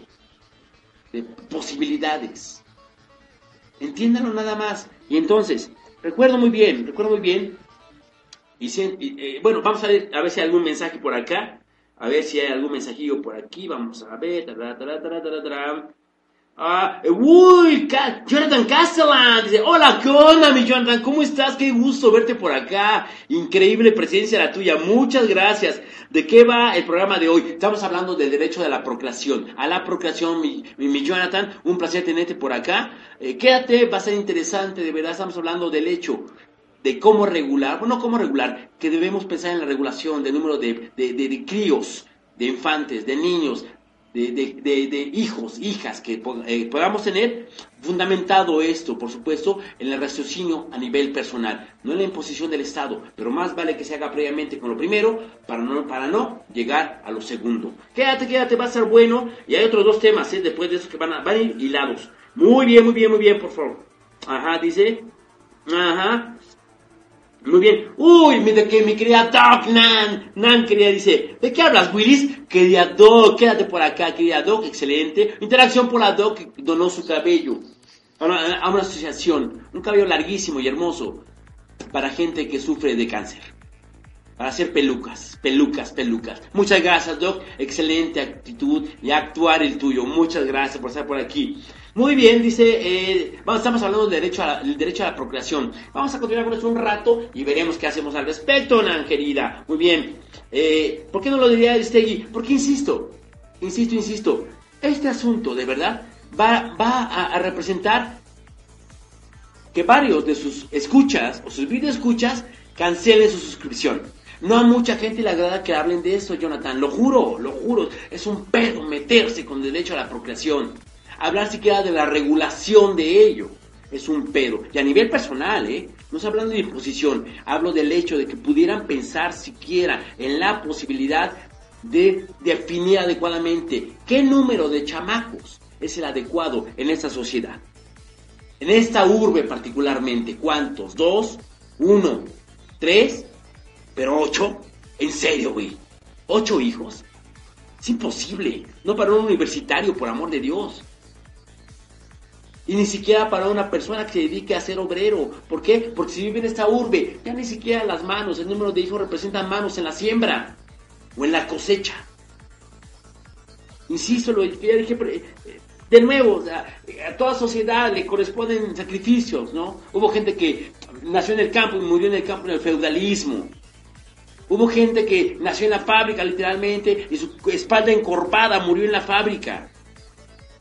de posibilidades. Entiéndanlo nada más. Y entonces, recuerdo muy bien, recuerdo muy bien. Y, eh, bueno, vamos a ver, a ver si hay algún mensaje por acá. A ver si hay algún mensajillo por aquí. Vamos a ver. Ah, uy, Jonathan Castellan dice, hola, ¿qué onda, mi Jonathan? ¿Cómo estás? Qué gusto verte por acá. Increíble presencia la tuya. Muchas gracias. ¿De qué va el programa de hoy? Estamos hablando del derecho de la procreación. A la procreación, mi, mi, Jonathan, un placer tenerte por acá. Eh, quédate, va a ser interesante, de verdad. Estamos hablando del hecho de cómo regular, bueno, cómo regular, que debemos pensar en la regulación del número de, de, de críos, de infantes, de niños, de, hijos, hijas que eh, podamos tener, fundamentado esto, por supuesto, en el raciocinio a nivel personal, no en la imposición del Estado, pero más vale que se haga previamente con lo primero para no, para no llegar a lo segundo. Quédate, quédate, va a ser bueno, y hay otros dos temas, ¿eh? después de eso que van a, van a ir hilados. Muy bien, muy bien, muy bien, por favor. Ajá, dice. Ajá. Muy bien. Uy, de que mi querida Doc Nan. Nan, querida, dice, ¿de qué hablas, Willis? Querida Doc, quédate por acá, querida Doc, excelente. Interacción por la Doc que donó su cabello a una, a una asociación. Un cabello larguísimo y hermoso para gente que sufre de cáncer. Para hacer pelucas, pelucas, pelucas. Muchas gracias, Doc. Excelente actitud y actuar el tuyo. Muchas gracias por estar por aquí. Muy bien, dice, eh, vamos, estamos hablando del derecho, a la, derecho a la procreación. Vamos a continuar con esto un rato y veremos qué hacemos al respecto, Nan, querida. Muy bien. Eh, ¿Por qué no lo diría Stegui? Porque insisto, insisto, insisto, este asunto de verdad va, va a, representar que varios de sus escuchas o sus video escuchas cancelen su suscripción. No a mucha gente le agrada que hablen de eso, Jonathan. Lo juro, lo juro. Es un pedo meterse con derecho a la procreación hablar siquiera de la regulación de ello. Es un pedo. Y a nivel personal, ¿eh? No estoy hablando de imposición, hablo del hecho de que pudieran pensar siquiera en la posibilidad de definir adecuadamente qué número de chamacos es el adecuado en esta sociedad. En esta urbe particularmente, ¿cuántos? ¿Dos? ¿Uno? ¿Tres? ¿Pero ocho? ¿En serio, güey? ¿Ocho hijos? Es imposible. No para un universitario, por amor de Dios. Y ni siquiera para una persona que se dedique a ser obrero. ¿Por qué? Porque si vive en esta urbe, ya ni siquiera las manos, el número de hijos representan manos en la siembra o en la cosecha. Insisto, lo ya dije, eh, de nuevo, a toda sociedad le corresponden sacrificios, ¿no? Hubo gente que nació en el campo y murió en el campo en el feudalismo. Hubo gente que nació en la fábrica literalmente y su espalda encorvada murió en la fábrica.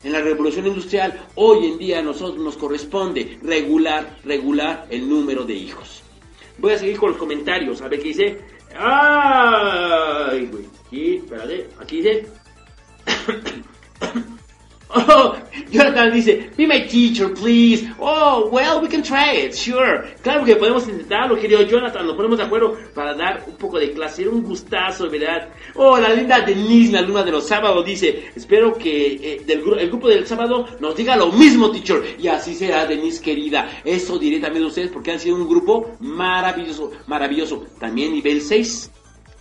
En la revolución industrial, hoy en día a nosotros nos corresponde regular, regular el número de hijos. Voy a seguir con los comentarios, a ver qué dice. ¡Ay, güey! Espérate, aquí dice. Oh, [LAUGHS] Jonathan dice, be my teacher, please. Oh, well, we can try it, sure. Claro que podemos intentarlo, querido Jonathan, nos ponemos de acuerdo para dar un poco de clase. Era un gustazo, ¿verdad? Oh, la linda Denise, la luna de los sábados, dice, espero que eh, el grupo del sábado nos diga lo mismo, teacher. Y así será, Denise, querida. Eso diré también a ustedes porque han sido un grupo maravilloso, maravilloso. También nivel 6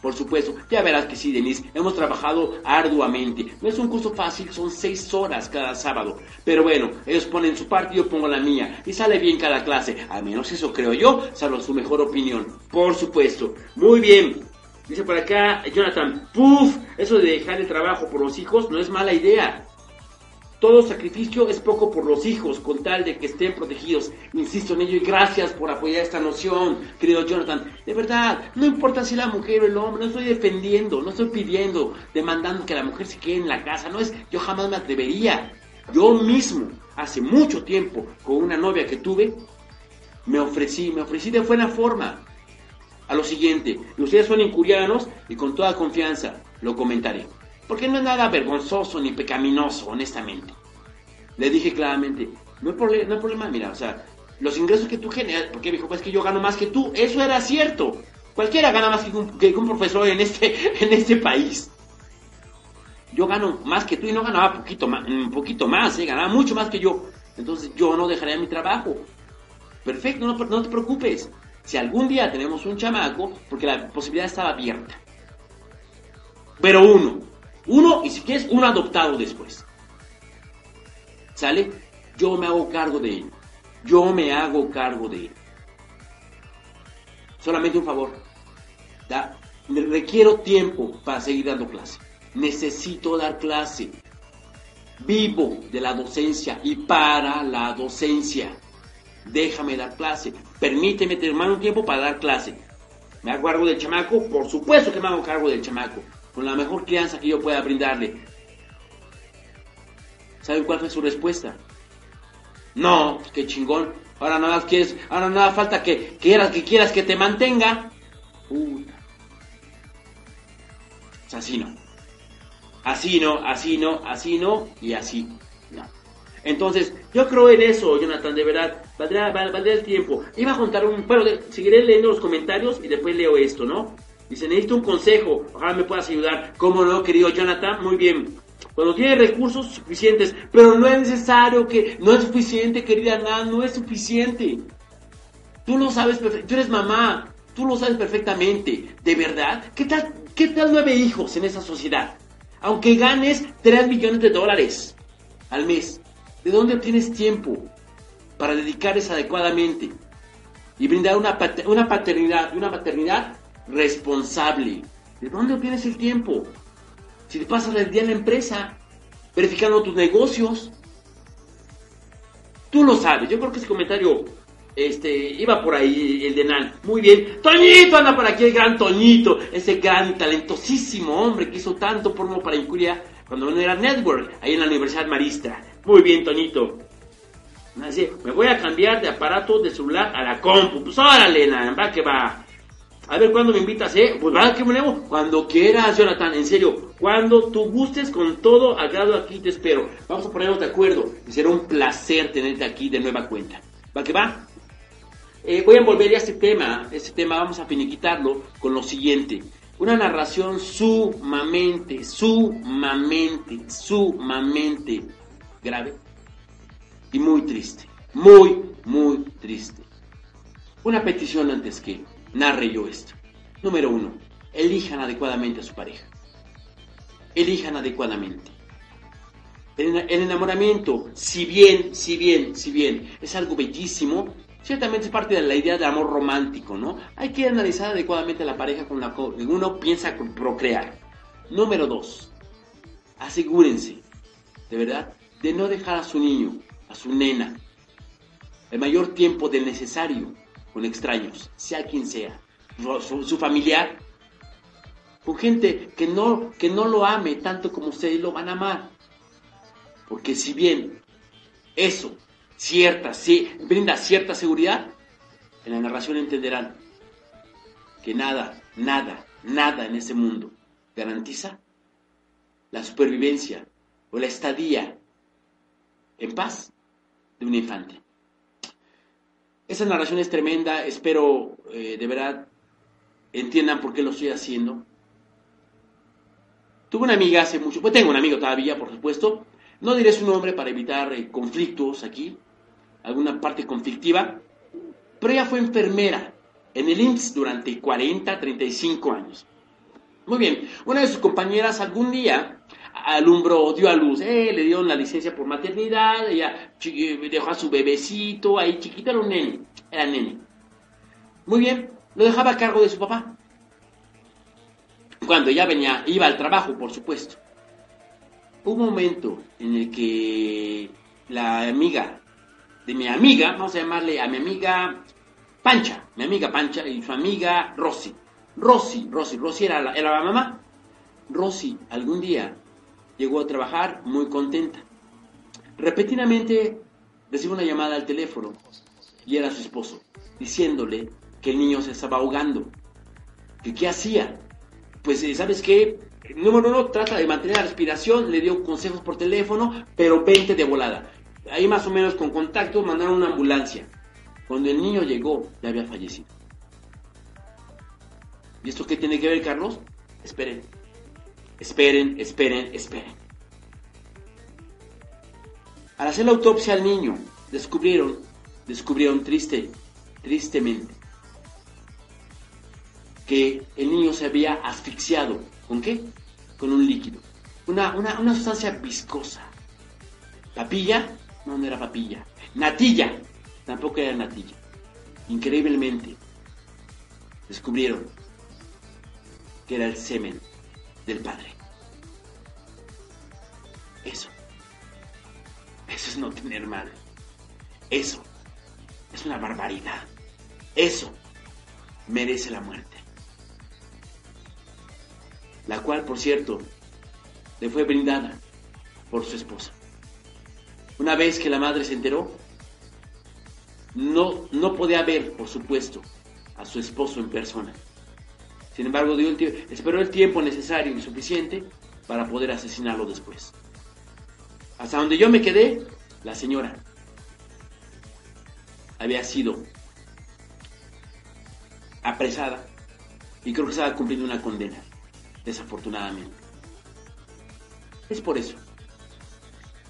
por supuesto, ya verás que sí, Denise, hemos trabajado arduamente. No es un curso fácil, son seis horas cada sábado. Pero bueno, ellos ponen su parte y yo pongo la mía. Y sale bien cada clase. Al menos eso creo yo, salvo su mejor opinión. Por supuesto. Muy bien. Dice por acá Jonathan, ¡puf! Eso de dejar el trabajo por los hijos no es mala idea. Todo sacrificio es poco por los hijos, con tal de que estén protegidos. Insisto en ello y gracias por apoyar esta noción, querido Jonathan. De verdad, no importa si la mujer o el hombre, no estoy defendiendo, no estoy pidiendo, demandando que la mujer se quede en la casa. No es, yo jamás me atrevería. Yo mismo, hace mucho tiempo, con una novia que tuve, me ofrecí, me ofrecí de buena forma a lo siguiente. Ustedes son incurianos y con toda confianza lo comentaré. Porque no es nada vergonzoso ni pecaminoso, honestamente. Le dije claramente, no hay, problema, mira, o sea, los ingresos que tú generas, porque me dijo, pues que yo gano más que tú, eso era cierto. Cualquiera gana más que un, profesor en este, [LAUGHS] en este país. Yo gano más que tú y no ganaba poquito más, un poquito más, ¿eh? ganaba mucho más que yo. Entonces yo no dejaría mi trabajo. Perfecto, no, no te preocupes. Si algún día tenemos un chamaco, porque la posibilidad estaba abierta. Pero uno, uno, y si quieres, un adoptado después. ¿Sale? Yo me hago cargo de él. Yo me hago cargo de él. Solamente un favor. ¿da? Requiero tiempo para seguir dando clase. Necesito dar clase. Vivo de la docencia y para la docencia. Déjame dar clase. Permíteme tener un tiempo para dar clase. ¿Me hago cargo del chamaco? Por supuesto que me hago cargo del chamaco con la mejor crianza que yo pueda brindarle. ¿Saben cuál fue su respuesta? No, qué chingón. Ahora nada quieres, ahora nada falta que quieras que quieras que te mantenga. Puta. así no. Así no, así no, así no y así no. Entonces, yo creo en eso, Jonathan, de verdad, valdrá, valdrá el tiempo. Iba a contar un, bueno, seguiré leyendo los comentarios y después leo esto, ¿no? Dice, necesito un consejo, ojalá me puedas ayudar. ¿Cómo no, querido Jonathan? Muy bien. Cuando tiene recursos suficientes, pero no es necesario que, no es suficiente, querida Ana, no es suficiente. Tú lo sabes perfectamente, tú eres mamá, tú lo sabes perfectamente, ¿de verdad? ¿Qué tal, qué tal nueve hijos en esa sociedad? Aunque ganes 3 millones de dólares al mes, ¿de dónde obtienes tiempo para dedicarles adecuadamente? Y brindar una, una paternidad, una maternidad responsable. ¿De dónde obtienes el tiempo? Si te pasas el día en la empresa, verificando tus negocios. Tú lo sabes. Yo creo que ese comentario este, iba por ahí el de Nan. Muy bien. Toñito anda por aquí, el gran Toñito. Ese gran talentosísimo hombre que hizo tanto porno para Incuria cuando no era Network, ahí en la Universidad Marista. Muy bien, Toñito. Me voy a cambiar de aparato de celular a la compu. Pues órale, Nan, va que va. A ver, ¿cuándo me invitas, eh? Pues va, que volvemos. Cuando quieras, Jonathan, en serio. Cuando tú gustes, con todo agrado aquí te espero. Vamos a ponernos de acuerdo. Y será un placer tenerte aquí de nueva cuenta. ¿Va que va? Eh, voy a envolver ya este tema. Este tema vamos a finiquitarlo con lo siguiente. Una narración sumamente, sumamente, sumamente grave y muy triste. muy, muy triste. Una petición antes que narre yo esto. Número uno, elijan adecuadamente a su pareja. Elijan adecuadamente. El, enamoramiento, si bien, si bien, si bien es algo bellísimo, ciertamente es parte de la idea de amor romántico, ¿no? Hay que analizar adecuadamente a la pareja con la que uno piensa procrear. Número dos, asegúrense, de verdad, de no dejar a su niño, a su nena, el mayor tiempo del necesario con extraños, sea quien sea, su, familiar, con gente que no, que no lo ame tanto como ustedes lo van a amar. Porque si bien eso cierta, sí, brinda cierta seguridad, en la narración entenderán que nada, nada, nada en ese mundo garantiza la supervivencia o la estadía en paz de un infante. Esa narración es tremenda, espero eh, de verdad entiendan por qué lo estoy haciendo. Tuve una amiga hace mucho, pues tengo un amigo todavía, por supuesto, no diré su nombre para evitar eh, conflictos aquí, alguna parte conflictiva, pero ella fue enfermera en el IMSS durante 40, 35 años. Muy bien, una de sus compañeras algún día alumbró, dio a luz, eh, le dieron la licencia por maternidad, ella eh, dejó a su bebecito ahí chiquito, era un nene, era nene. Muy bien, lo dejaba a cargo de su papá. Cuando ella venía, iba al trabajo, por supuesto un momento en el que la amiga de mi amiga, vamos a llamarle a mi amiga Pancha, mi amiga Pancha y su amiga Rosy. Rosy, Rosy, Rosy era la, era la mamá. Rosy algún día llegó a trabajar muy contenta. Repetidamente recibe una llamada al teléfono y era su esposo, diciéndole que el niño se estaba ahogando. ¿Que qué hacía? Pues, ¿sabes qué? Número uno, trata de mantener la respiración, le dio consejos por teléfono, pero 20 de volada. Ahí más o menos con contacto mandaron una ambulancia. Cuando el niño llegó, ya había fallecido. ¿Y esto qué tiene que ver, Carlos? Esperen. Esperen, esperen, esperen. Al hacer la autopsia al niño, descubrieron, descubrieron triste, tristemente, que el niño se había asfixiado ¿Con qué? Con un líquido. Una, una, sustancia viscosa. ¿Papilla? No, no era papilla. Natilla. Tampoco era natilla. Increíblemente, descubrieron que era el semen del padre. Eso. Eso es no tener madre. Eso es una barbaridad. Eso merece la muerte la cual, por cierto, le fue brindada por su esposa. Una vez que la madre se enteró, no, no podía ver, por supuesto, a su esposo en persona. Sin embargo, dio el esperó el tiempo necesario y suficiente para poder asesinarlo después. Hasta donde yo me quedé, la señora había sido apresada y creo que estaba cumpliendo una condena desafortunadamente. Es por eso.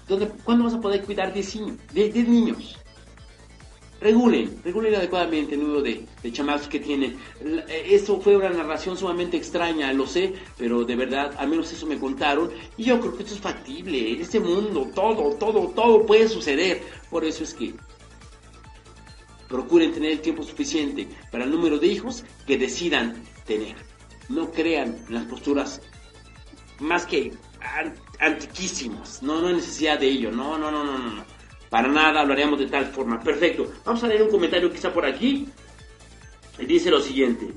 ¿Dónde, ¿Cuándo vas a poder cuidar de, niños? niños? Regulen, regulen adecuadamente el número de, de que tienen. Eso fue una narración sumamente extraña, lo sé, pero de verdad, al menos eso me contaron. Y yo creo que esto es factible. En este mundo, todo, todo, todo puede suceder. Por eso es que procuren tener el tiempo suficiente para el número de hijos que decidan tener no crean las posturas más que antiquísimas. No, no hay necesidad de ello. No, no, no, no, no. Para nada hablaríamos de tal forma. Perfecto. Vamos a leer un comentario que está por aquí. Dice lo siguiente.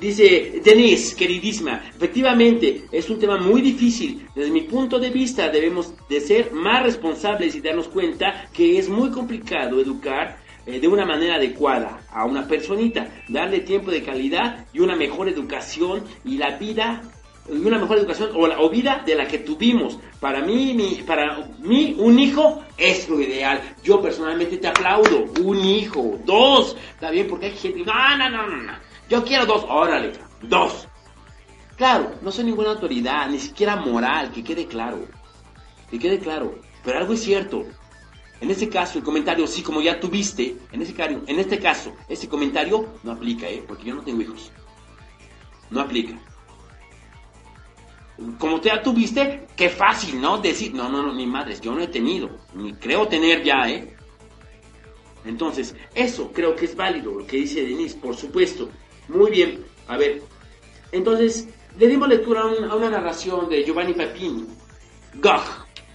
Dice Denise, queridísima, efectivamente es un tema muy difícil. Desde mi punto de vista debemos de ser más responsables y darnos cuenta que es muy complicado educar eh, de una manera adecuada a una personita, darle tiempo de calidad y una mejor educación y la vida una mejor educación o, la, vida de la que tuvimos. Para mí, para mí, un hijo es lo ideal. Yo personalmente te aplaudo. Un hijo, dos. Está bien, porque hay gente. No, no, no, no, no. Yo quiero dos. Órale, dos. Claro, no soy ninguna autoridad, ni siquiera moral, que quede claro. Que quede claro. Pero algo es cierto. En este caso, el comentario, sí, como ya tuviste, en caso, en este caso, ese comentario no aplica, ¿eh? Porque yo no tengo hijos. No aplica. Como te ya tuviste, qué fácil, ¿no? Decir, no, no, no, ni madres, yo no he tenido, ni creo tener ya, ¿eh? Entonces, eso creo que es válido, lo que dice Denise, por supuesto. Muy bien, a ver. Entonces, le dimos lectura a, una narración de Giovanni Papini, Gog.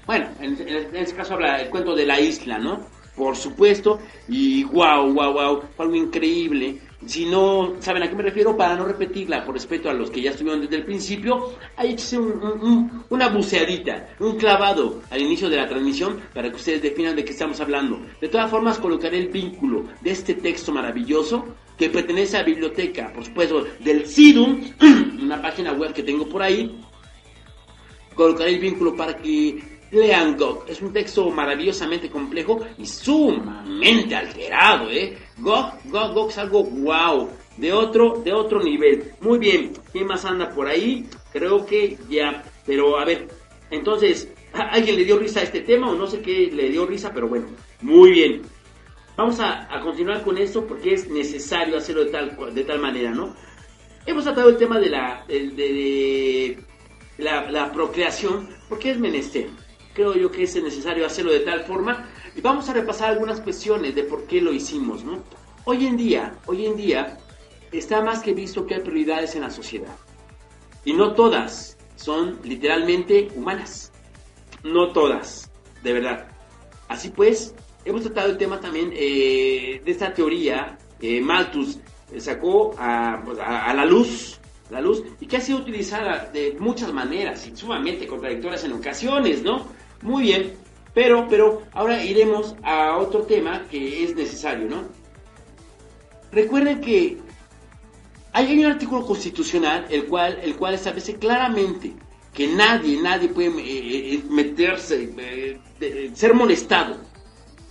Bueno, en, este caso habla el cuento de la isla, ¿no? Por supuesto, y wow, wow, wow, fue algo increíble. Si no saben a qué me refiero, para no repetirla, por respeto a los que ya estuvieron desde el principio, hay un, una buceadita, un clavado al inicio de la transmisión para que ustedes definan de qué estamos hablando. De todas formas, colocaré el vínculo de este texto maravilloso que pertenece a la biblioteca, por supuesto, del SIDUM, [CLEARS THROAT] una página web que tengo por ahí. Colocaré el vínculo para que lean Gog. Es un texto maravillosamente complejo y sumamente alterado, ¿eh? Gog, Gog, Gog es algo wow, de otro, de otro nivel. Muy bien, ¿quién más anda por ahí? Creo que ya, pero a ver, entonces, ¿alguien le dio risa a este tema o no sé qué le dio risa? Pero bueno, muy bien. Vamos a, continuar con esto porque es necesario hacerlo de tal, de tal manera, ¿no? Hemos tratado el tema de la, de, la, la procreación porque es menester creo yo que es necesario hacerlo de tal forma. Y vamos a repasar algunas cuestiones de por qué lo hicimos, ¿no? Hoy en día, hoy en día, está más que visto que hay prioridades en la sociedad. Y no todas son literalmente humanas. No todas, de verdad. Así pues, hemos tratado el tema también eh, de esta teoría. Eh, Malthus sacó pues, a, a la luz la luz y que ha sido utilizada de muchas maneras y sumamente contradictorias en ocasiones, ¿no? Muy bien, pero, pero ahora iremos a otro tema que es necesario, ¿no? Recuerden que hay un artículo constitucional el cual, el cual establece claramente que nadie, nadie puede eh, eh, meterse, eh, ser molestado.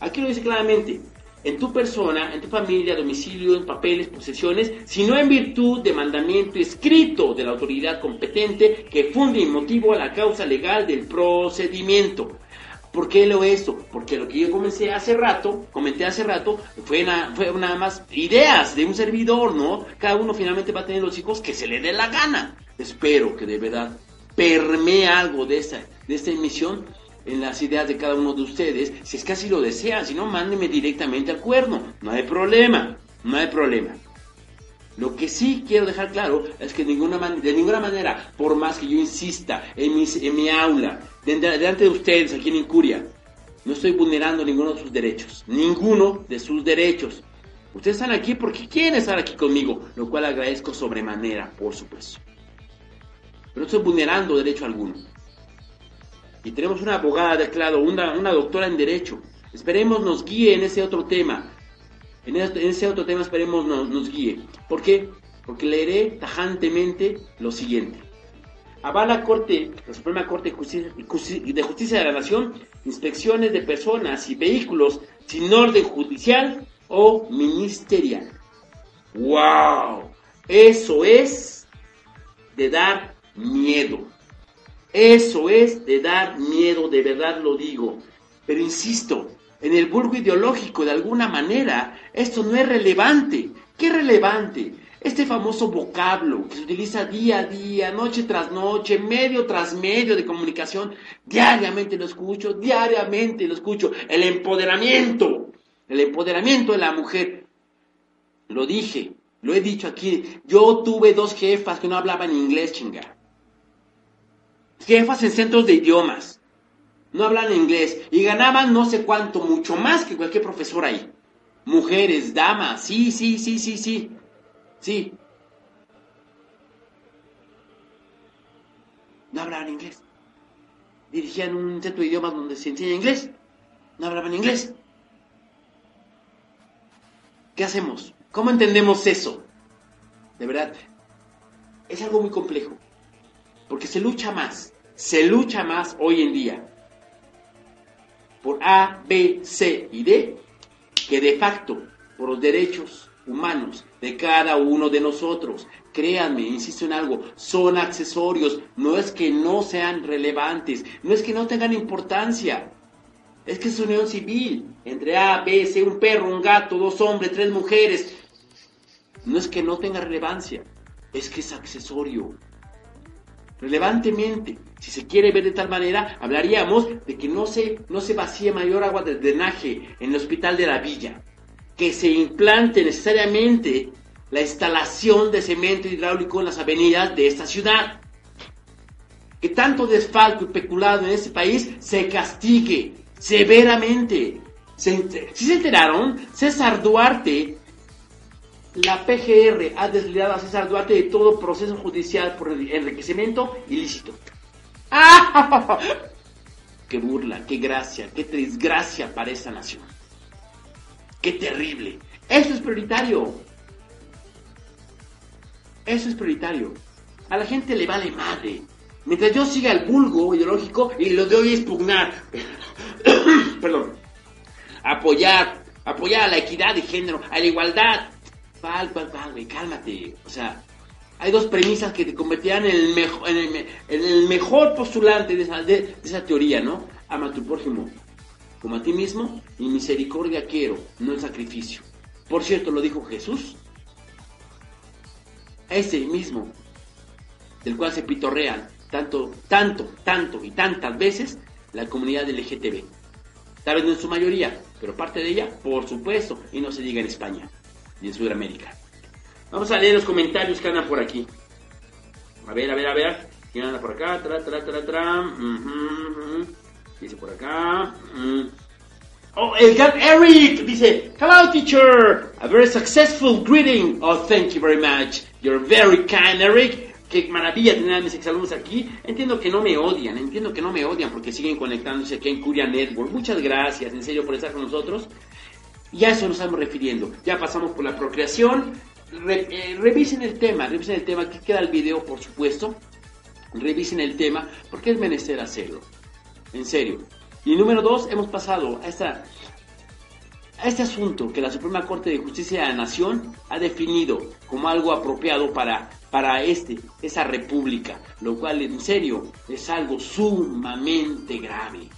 Aquí lo dice claramente, en tu persona, en tu familia, domicilio, en papeles, posesiones, sino en virtud de mandamiento escrito de la autoridad competente que funde y motivo a la causa legal del procedimiento. ¿Por qué lo esto? Porque lo que yo comencé hace rato, comenté hace rato, fue, fue nada más ideas de un servidor, ¿no? Cada uno finalmente va a tener los hijos que se le dé la gana. Espero que de verdad permee algo de esta, de esta emisión en las ideas de cada uno de ustedes, si es que así lo desean, si no, mándenme directamente al cuerno, no hay problema, no hay problema. Lo que sí quiero dejar claro es que de ninguna, de ninguna manera, por más que yo insista en mi, en mi aula, delante de ustedes aquí en Incuria, no estoy vulnerando ninguno de sus derechos, ninguno de sus derechos. Ustedes están aquí porque quieren estar aquí conmigo, lo cual agradezco sobremanera, por supuesto. Pero no estoy vulnerando derecho alguno y tenemos una abogada de claro, una, una doctora en Derecho. Esperemos nos guíe en ese otro tema. En, ese otro tema esperemos nos, guíe. ¿Por qué? Porque leeré tajantemente lo siguiente. Avala Corte, la Suprema Corte de Justicia de la Nación, inspecciones de personas y vehículos sin orden judicial o ministerial. ¡Wow! Eso es de dar miedo. Eso es de dar miedo, de verdad lo digo. Pero insisto, en el vulgo ideológico, de alguna manera, esto no es relevante. ¿Qué relevante? Este famoso vocablo que se utiliza día a día, noche tras noche, medio tras medio de comunicación, diariamente lo escucho, diariamente lo escucho. El empoderamiento, el empoderamiento de la mujer. Lo dije, lo he dicho aquí. Yo tuve dos jefas que no hablaban inglés, chinga jefas en centros de idiomas, no hablan inglés y ganaban no sé cuánto, mucho más que cualquier profesor ahí. Mujeres, damas, sí, sí, sí, sí, sí, sí. No hablaban inglés. Dirigían un centro de idiomas donde se enseña inglés. No hablaban inglés. ¿Qué hacemos? ¿Cómo entendemos eso? De verdad, es algo muy complejo. Porque se lucha más, se lucha más hoy en día por A, B, C y D que de facto por los derechos humanos de cada uno de nosotros. Créanme, insisto en algo, son accesorios, no es que no sean relevantes, no es que no tengan importancia. Es que es unión civil entre A, B, C, un perro, un gato, dos hombres, tres mujeres. No es que no tenga relevancia, es que es accesorio. Relevantemente, si se quiere ver de tal manera, hablaríamos de que no se, no se vacíe mayor agua de drenaje en el hospital de la villa, que se implante necesariamente la instalación de cemento hidráulico en las avenidas de esta ciudad. Que tanto desfalco y peculado en este país se castigue severamente. Si se enteraron, César Duarte, la PGR ha desligado a César Duarte de todo proceso judicial por enriquecimiento ilícito. ¡Ah! [LAUGHS] ¡Qué burla, qué gracia, qué desgracia para esta nación! ¡Qué terrible! Eso es prioritario. Eso es prioritario. A la gente le vale madre. Mientras yo siga el vulgo ideológico y lo de hoy es pugnar, [COUGHS] perdón, apoyar, apoyar a la equidad de género, a la igualdad. Val, val, val, cálmate. O sea, hay dos premisas que te convertirán en el, mejor, postulante de esa, de, esa, teoría, ¿no? Ama a tu prójimo como a ti mismo y misericordia quiero, no el sacrificio. Por cierto, lo dijo Jesús. Ese mismo, del cual se pitorrean tanto, tanto, tanto y tantas veces la comunidad LGTB. Tal vez no en su mayoría, pero parte de ella, por supuesto, y no se diga en España en Sudamérica. Vamos a leer los comentarios que andan por aquí. A ver, a ver, a ver. ¿Quién anda por acá? Tra, tra, tra, tra. Dice por acá. Oh, el gran Eric dice, Hello teacher, a very successful greeting. Oh, thank you very much. You're very kind, Eric. Qué maravilla tener a mis exalumnos aquí. Entiendo que no me odian, entiendo que no me odian porque siguen conectándose aquí en Curia Network. Muchas gracias, en serio, por estar con nosotros. Y a eso nos estamos refiriendo. Ya pasamos por la procreación. Eh, revisen el tema, revisen el tema. Aquí queda el video, por supuesto. Revisen el tema porque es menester hacerlo. En serio. Y número dos, hemos pasado a esta a este asunto que la Suprema Corte de Justicia de la Nación ha definido como algo apropiado para, para este, esa república, lo cual en serio es algo sumamente grave.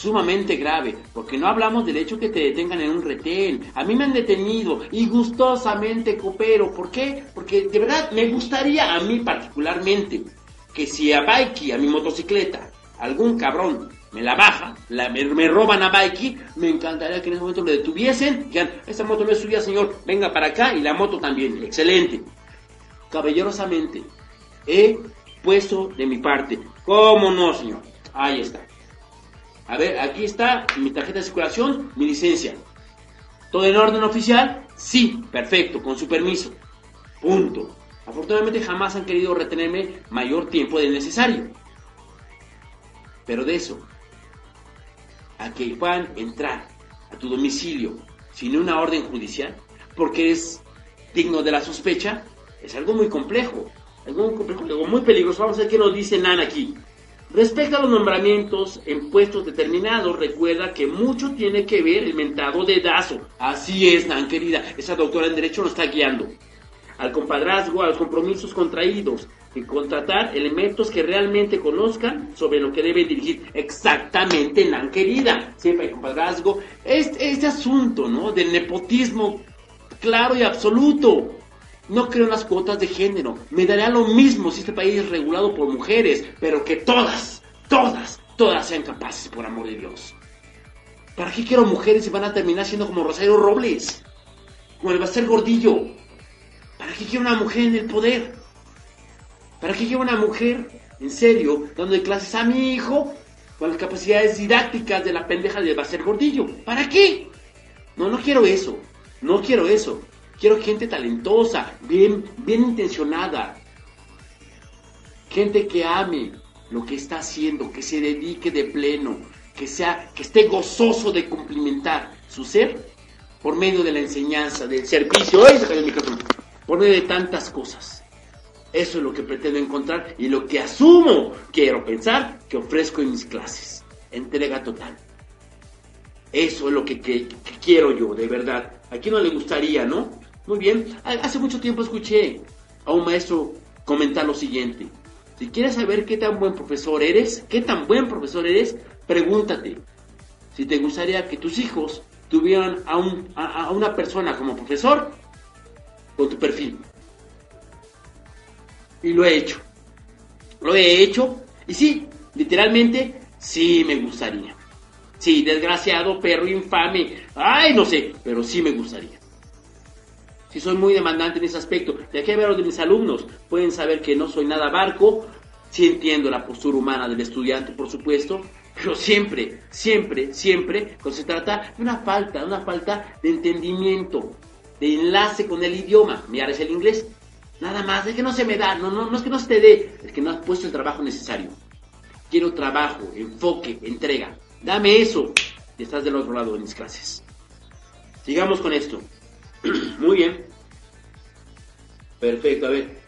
Sumamente grave, porque no hablamos del hecho que te detengan en un retén. A mí me han detenido y gustosamente coopero. ¿Por qué? Porque de verdad me gustaría a mí particularmente que si a Baiki, a mi motocicleta, algún cabrón me la baja, me, roban a Baiki, me encantaría que en ese momento lo detuviesen, digan, esta moto no es suya, señor, venga para acá y la moto también, excelente. Caballerosamente, he puesto de mi parte. ¿Cómo no, señor? Ahí está. A ver, aquí está mi tarjeta de circulación, mi licencia. ¿Todo en orden oficial? Sí, perfecto, con su permiso. Punto. Afortunadamente jamás han querido retenerme mayor tiempo del necesario. Pero de eso a que puedan entrar a tu domicilio sin una orden judicial, porque es digno de la sospecha, es algo muy complejo, algo muy complejo, algo muy peligroso. Vamos a ver qué nos dice Nan aquí. Respecto a los nombramientos en puestos determinados, recuerda que mucho tiene que ver el mentado dedazo. Así es, Nan, querida, esa doctora en Derecho nos está guiando. Al compadrazgo, a los compromisos contraídos, y contratar elementos que realmente conozcan sobre lo que deben dirigir. Exactamente, Nan querida. Siempre hay compadrazgo. Este, este asunto, ¿no? Del nepotismo claro y absoluto. No creo en las cuotas de género. Me daría lo mismo si este país es regulado por mujeres, pero que todas, todas, todas sean capaces, por amor de Dios. ¿Para qué quiero mujeres si van a terminar siendo como Rosario Robles? Como el ser Gordillo. ¿Para qué quiero una mujer en el poder? ¿Para qué quiero una mujer, en serio, dando clases a mi hijo con las capacidades didácticas de la pendeja de ser Gordillo? ¿Para qué? No, no quiero eso. No quiero eso. Quiero gente talentosa, bien, bien intencionada. Gente que ame lo que está haciendo, que se dedique de pleno, que sea, que esté gozoso de cumplimentar su ser por medio de la enseñanza, del servicio, por medio de tantas cosas. Eso es lo que pretendo encontrar y lo que asumo, quiero pensar, que ofrezco en mis clases. Entrega total. Eso es lo que, quiero yo, de verdad. ¿A quién no le gustaría, no? Muy bien. Hace mucho tiempo escuché a un maestro comentar lo siguiente. Si quieres saber qué tan buen profesor eres, qué tan buen profesor eres, pregúntate, si te gustaría que tus hijos tuvieran a, un, a, una persona como profesor con tu perfil. Y lo he hecho. Lo he hecho. Y sí, literalmente, sí me gustaría. Sí, desgraciado, perro infame. Ay, no sé, pero sí me gustaría. Si soy muy demandante en ese aspecto, ya que ver de mis alumnos pueden saber que no soy nada barco, sí entiendo la postura humana del estudiante, por supuesto, pero siempre, siempre, siempre, cuando se trata de una falta, de una falta de entendimiento, de enlace con el idioma, mira, es el inglés, nada más, es que no se me da, no, no, no es que no se te dé, es que no has puesto el trabajo necesario. Quiero trabajo, enfoque, entrega. Dame eso y estás del otro lado de mis clases. Sigamos con esto. [CLEARS THROAT] Muy bien. Perfecto, a ver.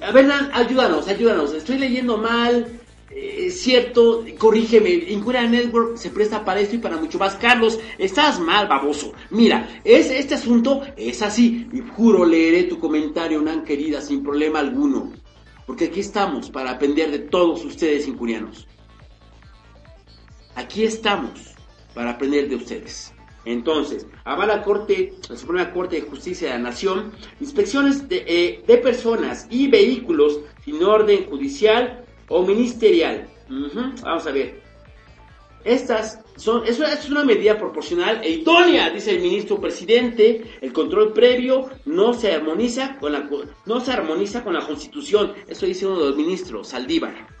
A ver, ayúdanos, ayúdanos. Estoy leyendo mal. Eh, cierto, corrígeme. Incuria Network se presta para esto y para mucho más. Carlos, estás mal, baboso. Mira, es, este asunto es así. Y juro, leeré tu comentario, Nan querida, sin problema alguno. Porque aquí estamos para aprender de todos ustedes, incurianos. Aquí estamos para aprender de ustedes. Entonces, avala Corte, la Suprema Corte de Justicia de la Nación, inspecciones de, eh, de personas y vehículos sin orden judicial o ministerial. Vamos a ver. Estas son, eso es una medida proporcional e idónea, dice el ministro presidente. El control previo no se armoniza con la, no se armoniza con la Constitución. Eso dice uno de los ministros, Saldívar.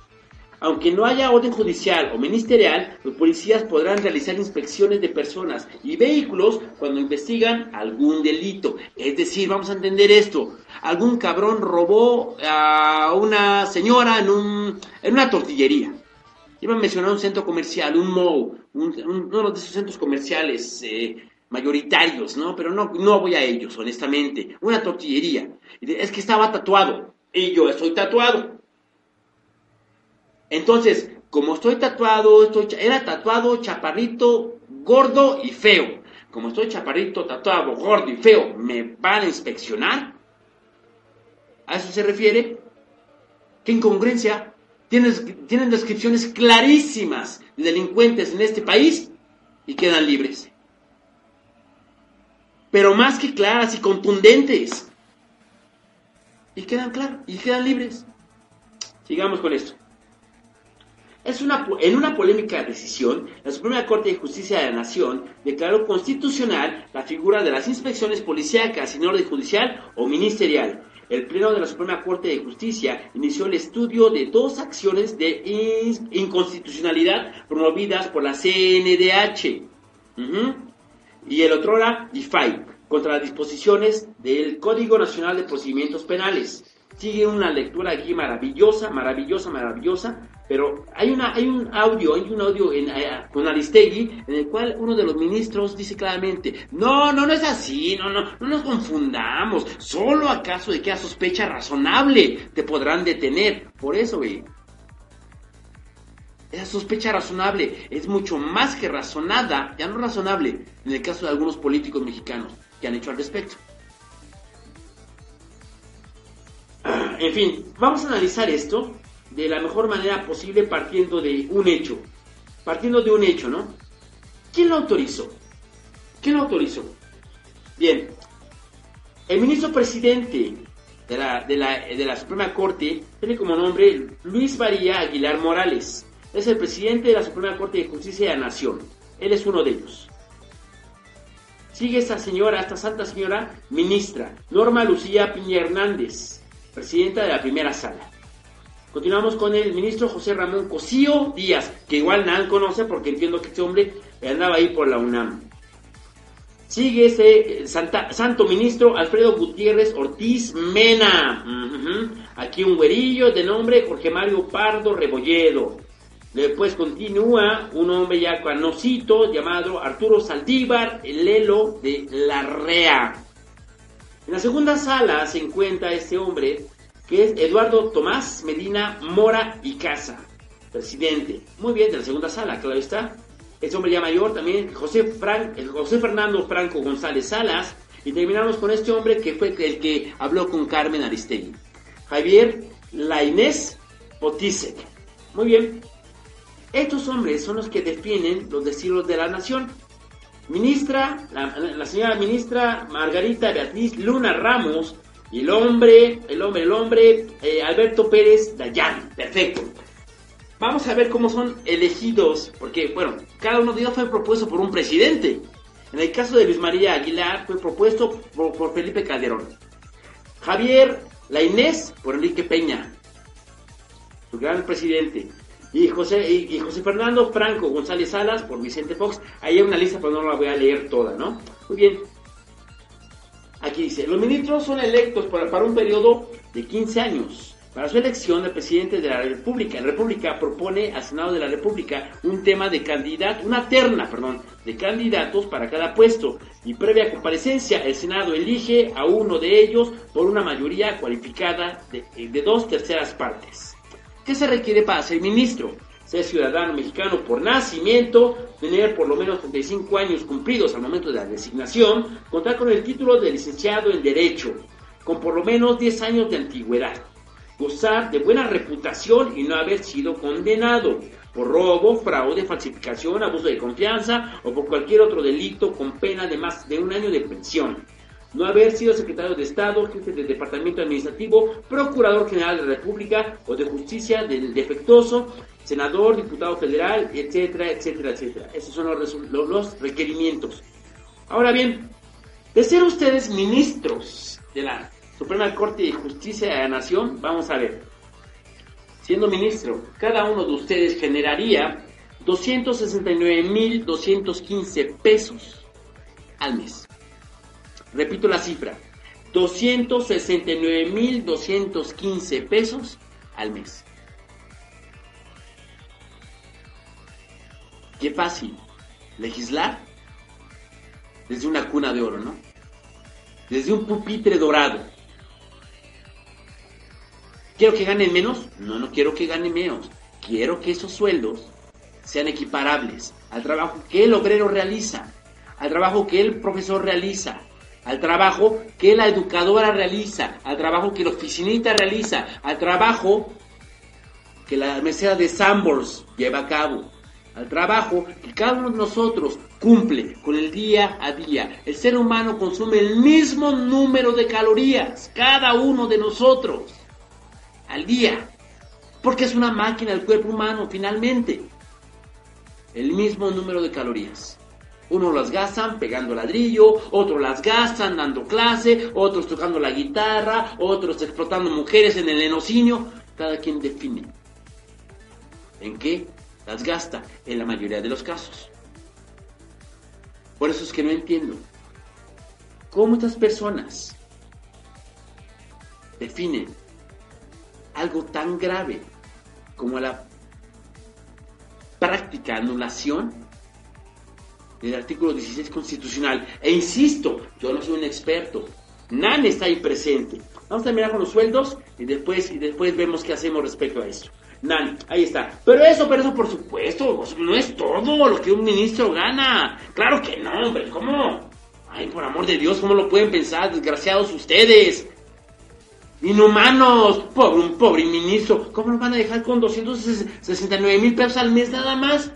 Aunque no haya orden judicial o ministerial, los policías podrán realizar inspecciones de personas y vehículos cuando investigan algún delito. Es decir, vamos a entender esto. Algún cabrón robó a una señora en, un, en una tortillería. Iba a mencionar un centro comercial, un mall, uno de esos centros comerciales eh, mayoritarios, ¿no? Pero no, no voy a ellos, honestamente. Una tortillería. Es que estaba tatuado. Y yo estoy tatuado. Entonces, como estoy tatuado, estoy, era tatuado, chaparrito, gordo y feo. Como estoy chaparrito, tatuado, gordo y feo, ¿me van a inspeccionar? ¿A eso se refiere? ¿Qué incongruencia? Tienen, descripciones clarísimas de delincuentes en este país y quedan libres. Pero más que claras y contundentes. Y quedan claros, y quedan libres. Sigamos con esto. Es una, en una polémica decisión, la Suprema Corte de Justicia de la Nación declaró constitucional la figura de las inspecciones policíacas sin orden judicial o ministerial. El Pleno de la Suprema Corte de Justicia inició el estudio de dos acciones de inconstitucionalidad promovidas por la CNDH y el otro era IFAI contra las disposiciones del Código Nacional de Procedimientos Penales. Sigue una lectura aquí maravillosa, maravillosa, maravillosa, pero hay, una, hay un audio, hay un audio en, eh, con Aristegui en el cual uno de los ministros dice claramente, no, no, no es así, no, no, no nos confundamos, solo acaso de que a sospecha razonable te podrán detener. Por eso, güey, esa sospecha razonable es mucho más que razonada, ya no razonable, en el caso de algunos políticos mexicanos que han hecho al respecto. En fin, vamos a analizar esto de la mejor manera posible partiendo de un hecho. Partiendo de un hecho, ¿no? ¿Quién lo autorizó? ¿Quién lo autorizó? Bien, el ministro presidente de la, de la, de la Suprema Corte tiene como nombre Luis María Aguilar Morales. Es el presidente de la Suprema Corte de Justicia de la Nación. Él es uno de ellos. Sigue esta señora, esta santa señora, ministra, Norma Lucía Piña Hernández, presidenta de la primera sala. Continuamos con el ministro José Ramón Cosío Díaz, que igual nadie conoce porque entiendo que este hombre andaba ahí por la UNAM. Sigue ese eh, santo ministro Alfredo Gutiérrez Ortiz Mena. Aquí un güerillo de nombre Jorge Mario Pardo Rebolledo. Después continúa un hombre ya conocido llamado Arturo Saldívar Lelo de Larrea. En la segunda sala se encuentra este hombre que es Eduardo Tomás Medina Mora y Casa, presidente. Muy bien, de la segunda sala, claro está. Este hombre ya mayor también, José, Fran, José Fernando Franco González Salas. Y terminamos con este hombre que fue el que habló con Carmen Aristegui. Javier Lainés Potisek. Muy bien. Estos hombres son los que definen los destinos de la nación. Ministra, la, señora ministra Margarita Beatriz Luna Ramos y el hombre, el hombre, el hombre, eh, Alberto Pérez Dayan. Perfecto. Vamos a ver cómo son elegidos, porque, bueno, cada uno de ellos fue propuesto por un presidente. En el caso de Luis María Aguilar fue propuesto por, Felipe Calderón. Javier La Inés por Enrique Peña, su gran presidente. Y José, y, José Fernando Franco González Salas por Vicente Fox. Ahí hay una lista, pero no la voy a leer toda, ¿no? Muy bien. Aquí dice, los ministros son electos para, para un periodo de 15 años para su elección, el presidente de la República, la República propone al Senado de la República un tema de candidato, una terna, perdón, de candidatos para cada puesto y previa comparecencia el Senado elige a uno de ellos por una mayoría cualificada de, de dos terceras partes. ¿Qué se requiere para ser ministro? Ser ciudadano mexicano por nacimiento, tener por lo menos 35 años cumplidos al momento de la designación, contar con el título de licenciado en Derecho, con por lo menos 10 años de antigüedad gozar de buena reputación y no haber sido condenado por robo, fraude, falsificación, abuso de confianza o por cualquier otro delito con pena de más de un año de prisión. No haber sido secretario de Estado, jefe del Departamento Administrativo, Procurador General de la República o de Justicia del defectuoso, senador, diputado federal, etcétera, etcétera, etcétera. Esos son los, los requerimientos. Ahora bien, de ser ustedes ministros de la Suprema Corte de Justicia de la Nación, vamos a ver. Siendo ministro, cada uno de ustedes generaría 269.215 pesos al mes. Repito la cifra, 269.215 pesos al mes. Qué fácil. Legislar desde una cuna de oro, ¿no? Desde un pupitre dorado. ¿Quiero que ganen menos? No, no quiero que ganen menos. Quiero que esos sueldos sean equiparables al trabajo que el obrero realiza, al trabajo que el profesor realiza, al trabajo que la educadora realiza, al trabajo que el oficinista realiza, al trabajo que la mesera de Sambors lleva a cabo, al trabajo que cada uno de nosotros cumple con el día a día. El ser humano consume el mismo número de calorías, cada uno de nosotros al día. Porque es una máquina el cuerpo humano, finalmente. El mismo número de calorías. Uno las gastan pegando ladrillo, otros las gastan dando clase, otros tocando la guitarra, otros explotando mujeres en el enocinio. Cada quien define en qué las gasta en la mayoría de los casos. Por eso es que no entiendo cómo estas personas definen algo tan grave como la práctica anulación del artículo 16 constitucional. E insisto, yo no soy un experto. Nan está ahí presente. Vamos a terminar con los sueldos y después, y después vemos qué hacemos respecto a esto. Nan, ahí está. Pero eso, pero eso por supuesto, no es todo lo que un ministro gana. Claro que no, hombre, ¿cómo? Ay, por amor de Dios, ¿cómo lo pueden pensar, desgraciados ustedes? Inhumanos, pobre, un pobre ministro, ¿cómo lo van a dejar con 269 mil pesos al mes nada más?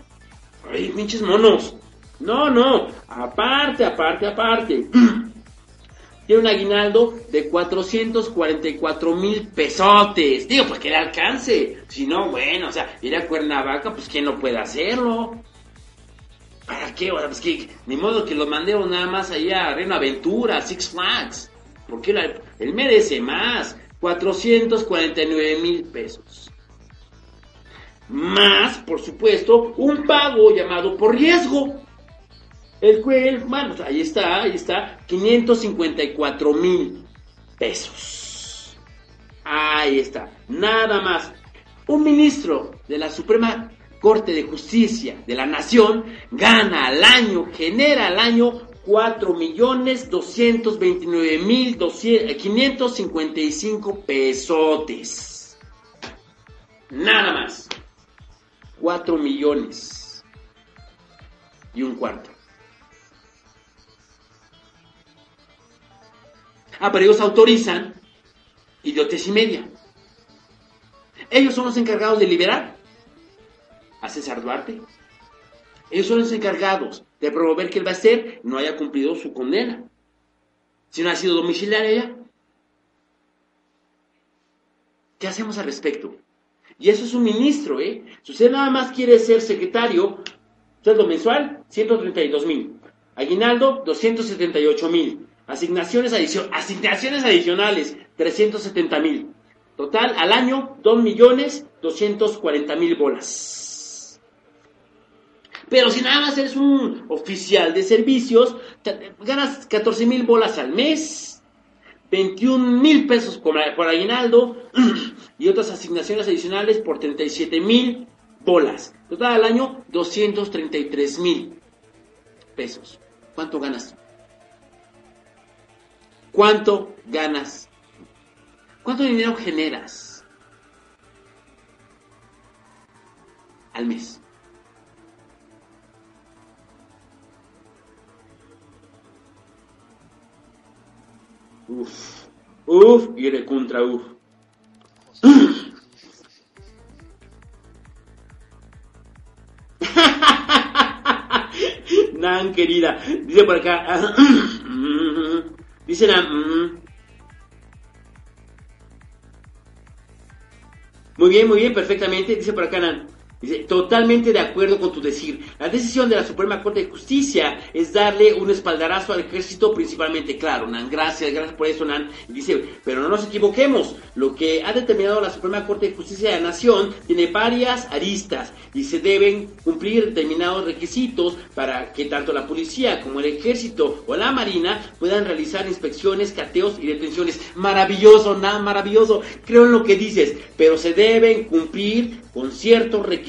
Ay, pinches monos. No, no, aparte, aparte, aparte. [CLEARS THROAT] Tiene un aguinaldo de 444 mil pesotes. Digo, pues que le alcance. Si no, bueno, o sea, ir a Cuernavaca, pues quién no puede hacerlo. ¿Para qué? O sea, pues ni modo que lo mandemos nada más allá a Reino Aventura, Six Flags. Porque él merece más. 449 mil pesos. Más, por supuesto, un pago llamado por riesgo. El bueno, pues ahí está, ahí está, 554 mil pesos. Ahí está, nada más. Un ministro de la Suprema Corte de Justicia de la Nación gana al año, genera al año 4 millones 229 mil 555 pesotes. Nada más. 4 millones y un cuarto. Ah, pero ellos autorizan idiotes y media. Ellos son los encargados de liberar. a César Duarte. Ellos son los encargados de promover que el Baster no haya cumplido su condena. Si no ha sido domiciliaria. ¿Qué hacemos al respecto? Y eso es un ministro, ¿eh? Si usted nada más quiere ser secretario, sueldo mensual, 132 mil. Aguinaldo, 278 mil. Asignaciones, asignaciones adicionales, 370 mil. Total, al año, 2 millones 240 mil bolas. Pero si nada más eres un oficial de servicios, ganas 14 mil bolas al mes, 21 mil pesos por, por aguinaldo [CLEARS THROAT] y otras asignaciones adicionales por 37 mil bolas. Total al año, 233 mil pesos. ¿Cuánto ganas? ¿Cuánto ganas ¿Cuánto dinero generas al mes? Uf, uf, y de contra uf. [LAUGHS] Nan, querida, dice por acá, [CLEARS THROAT] dice Nan, Muy bien, muy bien, perfectamente. Dice por acá, Nan. Dice, totalmente de acuerdo con tu decir. La decisión de la Suprema Corte de Justicia es darle un espaldarazo al ejército principalmente. Claro, Nan, gracias, gracias por eso, Nan. dice, pero no nos equivoquemos. Lo que ha determinado la Suprema Corte de Justicia de la Nación tiene varias aristas y se deben cumplir determinados requisitos para que tanto la policía como el ejército o la marina puedan realizar inspecciones, cateos y detenciones. Maravilloso, Nan, maravilloso. Creo en lo que dices, pero se deben cumplir con ciertos requisitos,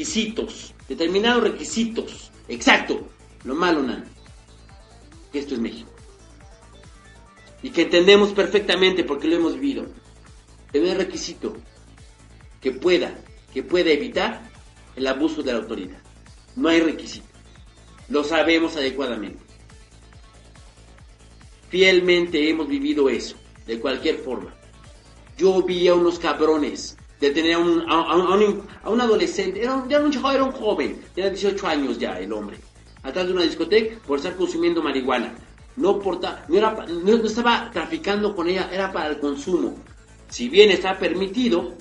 determinados requisitos. Exacto. Lo malo, Nan, que esto es México. Y que entendemos perfectamente porque lo hemos vivido. Debe requisito que pueda, que pueda evitar el abuso de la autoridad. No hay requisito. Lo sabemos adecuadamente. Fielmente hemos vivido eso, de cualquier forma. Yo vi a unos cabrones de tener a un, a, un, adolescente, era, un, era un era un joven, tenía 18 años ya el hombre, atrás de una discoteca por estar consumiendo marihuana. No, porta, no, estaba traficando con ella, era para el consumo. Si bien está permitido,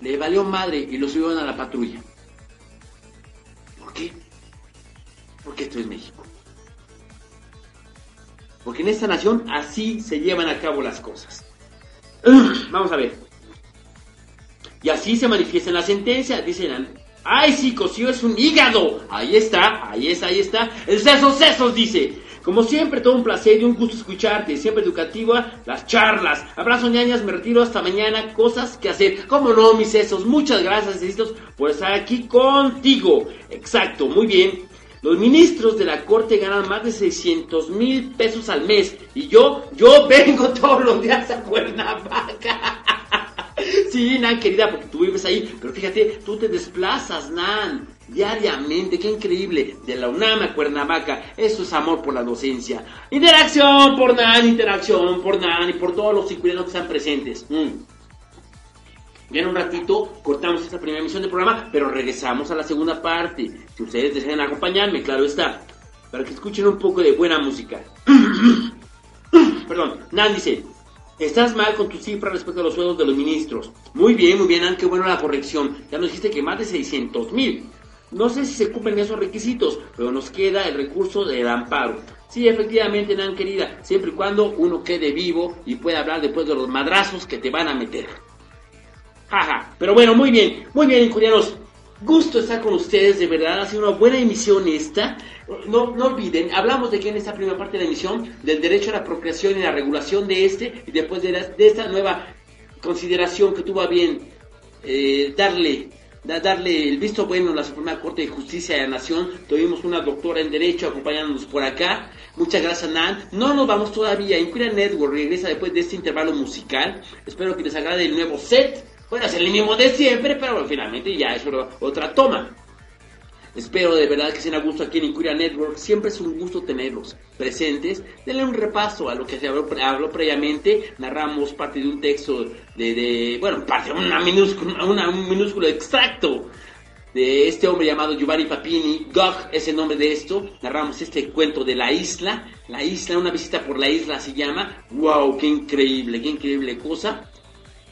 le valió madre y lo subieron a la patrulla. ¿Por qué? Porque esto es México. Porque en esta nación así se llevan a cabo las cosas. [CLEARS THROAT] Vamos a ver. Y así se manifiesta en la sentencia. Dicen, ay, sí, Cosío es un hígado. Ahí está, ahí está, ahí está. El sesos, sesos, dice. Como siempre, todo un placer y un gusto escucharte. Siempre educativa, las charlas. Abrazo, ñañas, me retiro hasta mañana. Cosas que hacer. Como no, mis sesos. Muchas gracias, sesos, por estar aquí contigo. Exacto, muy bien. Los ministros de la corte ganan más de 600 mil pesos al mes. Y yo, yo vengo todos los días a Cuernavaca. [LAUGHS] Sí, Nan, querida, porque tú vives ahí. Pero fíjate, tú te desplazas, Nan, diariamente. Qué increíble. De la UNAM a Cuernavaca. Eso es amor por la docencia. Interacción por Nan, interacción por Nan y por todos los circuitos que están presentes. Mm. Bien, un ratito cortamos esta primera emisión del programa, pero regresamos a la segunda parte. Si ustedes desean acompañarme, claro está, para que escuchen un poco de buena música. [CLEARS THROAT] Perdón, Nan dice, Estás mal con tu cifra respecto a los sueldos de los ministros. Muy bien, muy bien, qué bueno la corrección. Ya nos dijiste que más de 600 mil. No sé si se cumplen esos requisitos, pero nos queda el recurso del amparo. Sí, efectivamente, Nan querida, siempre y cuando uno quede vivo y pueda hablar después de los madrazos que te van a meter. Jaja, pero bueno, muy bien, muy bien, incurianos. Gusto estar con ustedes, de verdad, ha sido una buena emisión esta. No, no olviden, hablamos de que en esta primera parte de la emisión, del derecho a la procreación y la regulación de este, y después de, de esta nueva consideración que tuvo a bien eh, darle, darle el visto bueno a la Suprema Corte de Justicia de la Nación. Tuvimos una doctora en Derecho acompañándonos por acá. Muchas gracias, Nan. No nos vamos todavía. Inquiria Network regresa después de este intervalo musical. Espero que les agrade el nuevo set bueno, es el mismo de siempre, pero finalmente ya es otra toma. Espero de verdad que sea un gusto aquí en Incuria Network. Siempre es un gusto tenerlos presentes. Denle un repaso a lo que se habló, previamente. Narramos parte de un texto de, bueno, parte de una un minúsculo extracto de este hombre llamado Giovanni Papini. Gog es el nombre de esto. Narramos este cuento de la isla. La isla, una visita por la isla se llama. ¡Wow! ¡Qué increíble! ¡Qué increíble cosa!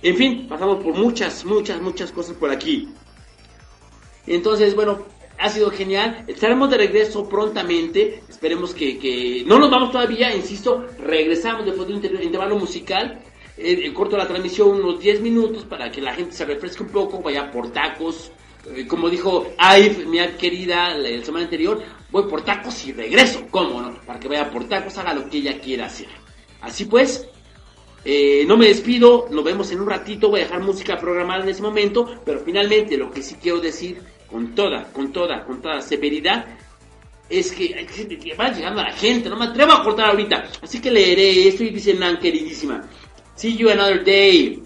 En fin, pasamos por muchas, muchas, muchas cosas por aquí. Entonces, bueno, ha sido genial. Estaremos de regreso prontamente. Esperemos que, no nos vamos todavía, insisto, regresamos después de un intervalo musical. Eh, eh, corto la transmisión unos 10 minutos para que la gente se refresque un poco, vaya por tacos. Eh, como dijo Aif, mi querida, la semana anterior, voy por tacos y regreso. ¿Cómo no? Para que vaya por tacos, haga lo que ella quiera hacer. Así pues, no me despido, nos vemos en un ratito, voy a dejar música programada en ese momento, pero finalmente lo que sí quiero decir con toda, con toda, con toda severidad, es que, que va llegando a la gente, no me atrevo a cortar ahorita. Así que leeré esto y dice Nan, queridísima. See you another day.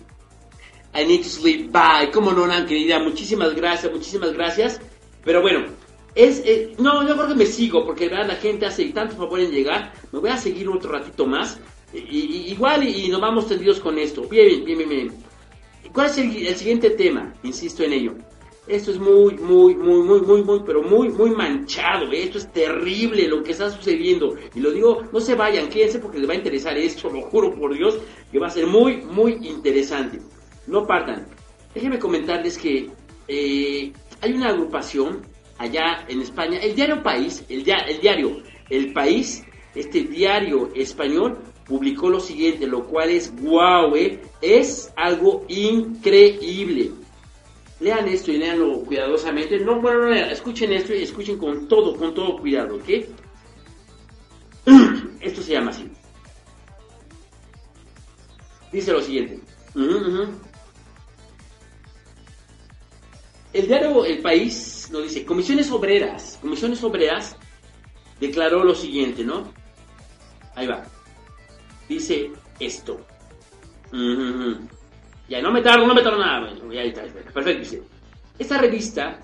I need to sleep. Bye. Como no, Nan, querida. Muchísimas gracias, muchísimas gracias. Pero bueno, es, no, yo creo que me sigo, porque ¿verdad? la gente hace tanto favor en llegar. Me voy a seguir otro ratito más. Y, igual y, nos vamos tendidos con esto. Bien, bien, bien, bien. ¿Cuál es el siguiente tema? Insisto en ello. Esto es muy, muy, muy, muy, muy, muy, pero muy, muy manchado. ¿eh? Esto es terrible lo que está sucediendo. Y lo digo, no se vayan, quédense porque les va a interesar esto, [LAUGHS] lo juro por Dios, que va a ser muy, muy interesante. No partan. Déjenme comentarles que eh, hay una agrupación allá en España, el diario País, el, el diario El País, este diario español, publicó lo siguiente, lo cual es guau, ¿eh? es algo increíble. Lean esto y leanlo cuidadosamente. No, bueno, no escuchen esto y escuchen con todo, con todo cuidado, ¿ok? [CLEARS THROAT] Esto se llama así. Dice lo siguiente. El diario El País nos dice, Comisiones Obreras, Comisiones Obreras declaró lo siguiente, ¿no? Ahí va. Dice esto. Ya, no me tardo, no me tardo nada. ya está, perfecto. Dice, esta revista,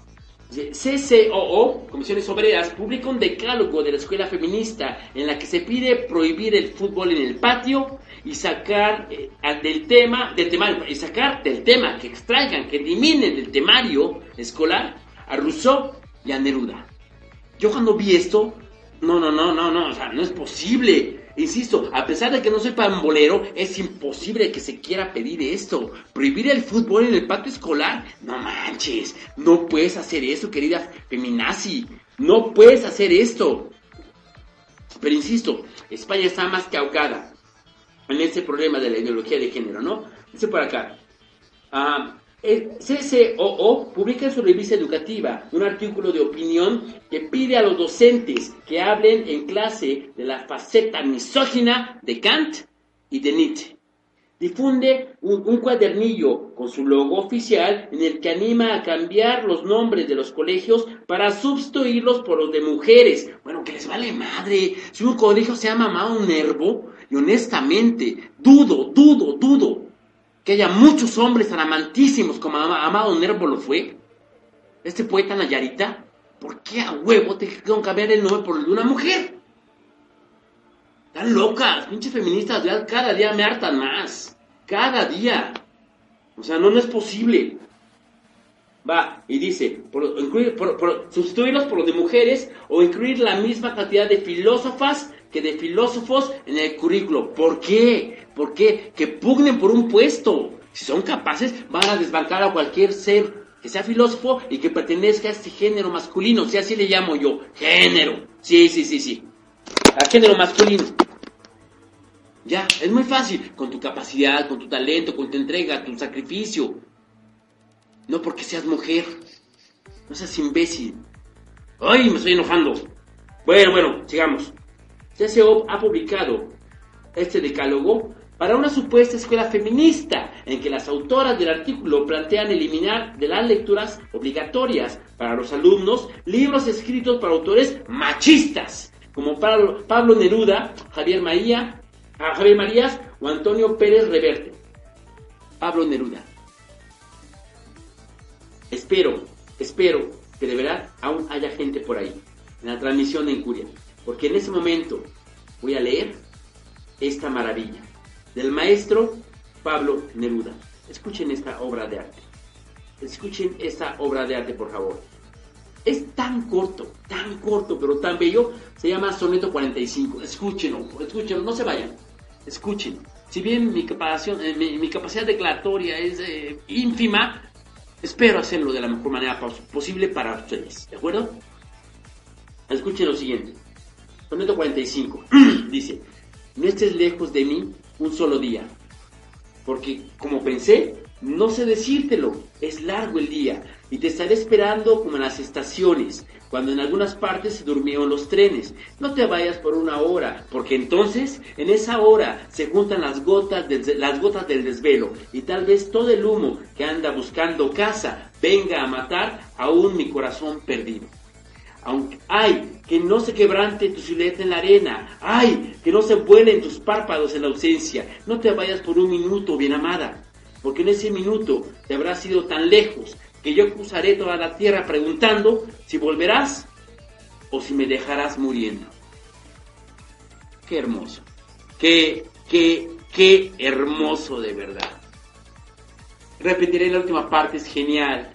CCOO, Comisiones Obreras, publica un decálogo de la escuela feminista en la que se pide prohibir el fútbol en el patio y sacar eh, del tema, del temario, y sacar del tema, que extraigan, que eliminen del temario escolar a Rousseau y a Neruda. Yo cuando vi esto, no, no, no, no, no, o sea, no es posible. Insisto, a pesar de que no soy pambolero, es imposible que se quiera pedir esto. Prohibir el fútbol en el patio escolar. No manches, no puedes hacer eso, querida feminazi. No puedes hacer esto. Pero insisto, España está más que ahogada en ese problema de la ideología de género, ¿no? Dice por acá. Ah, el CCOO publica en su revista educativa un artículo de opinión que pide a los docentes que hablen en clase de la faceta misógina de Kant y de Nietzsche. Difunde un, cuadernillo con su logo oficial en el que anima a cambiar los nombres de los colegios para sustituirlos por los de mujeres. Bueno, que les vale madre. Si un colegio se llama Amado Nervo, y honestamente, dudo, dudo, dudo que haya muchos hombres amantísimos como Amado Nervo lo fue, este poeta Nayarita, ¿por qué a huevo te que cambiar el nombre por el de una mujer? Están locas, pinches feministas, cada día me hartan más. Cada día. O sea, no, no es posible. Va, y dice, sustituirlos por los de mujeres o incluir la misma cantidad de filósofas que de filósofos en el currículo. ¿Por qué? ¿Por qué? Que pugnen por un puesto. Si son capaces, van a desbancar a cualquier ser que sea filósofo y que pertenezca a este género masculino, si así le llamo yo, género. Sí, sí, sí, sí. Al género masculino. Ya, es muy fácil, con tu capacidad, con tu talento, con tu entrega, tu sacrificio. No porque seas mujer. No seas imbécil. Ay, me estoy enojando. Bueno, bueno, sigamos. CCO ha publicado este decálogo para una supuesta escuela feminista en que las autoras del artículo plantean eliminar de las lecturas obligatorias para los alumnos libros escritos por autores machistas, como Pablo, Neruda, Javier, María, Javier Marías o Antonio Pérez Reverte. Pablo Neruda. Espero, espero que de verdad aún haya gente por ahí, en la transmisión de Incuria. Porque en ese momento voy a leer esta maravilla del maestro Pablo Neruda. Escuchen esta obra de arte. Escuchen esta obra de arte, por favor. Es tan corto, tan corto, pero tan bello. Se llama Soneto 45. Escúchenlo, escúchenlo, no se vayan. Escuchen. Si bien mi, capacidad, eh, mi, capacidad declaratoria es eh, ínfima, espero hacerlo de la mejor manera posible para ustedes. ¿De acuerdo? Escuchen lo siguiente. Soneto 45. [CLEARS THROAT] Dice, no estés lejos de mí un solo día. Porque como pensé, no sé decírtelo, es largo el día y te estaré esperando como en las estaciones, cuando en algunas partes se durmieron los trenes. No te vayas por una hora, porque entonces en esa hora se juntan las gotas, las gotas del desvelo y tal vez todo el humo que anda buscando casa venga a matar aún mi corazón perdido. Aunque, ay, que no se quebrante tu silueta en la arena, ay, que no se vuelen tus párpados en la ausencia, no te vayas por un minuto, bien amada, porque en ese minuto te habrás ido tan lejos que yo cruzaré toda la tierra preguntando si volverás o si me dejarás muriendo. Qué hermoso, qué, qué, qué hermoso de verdad. Repetiré la última parte, es genial.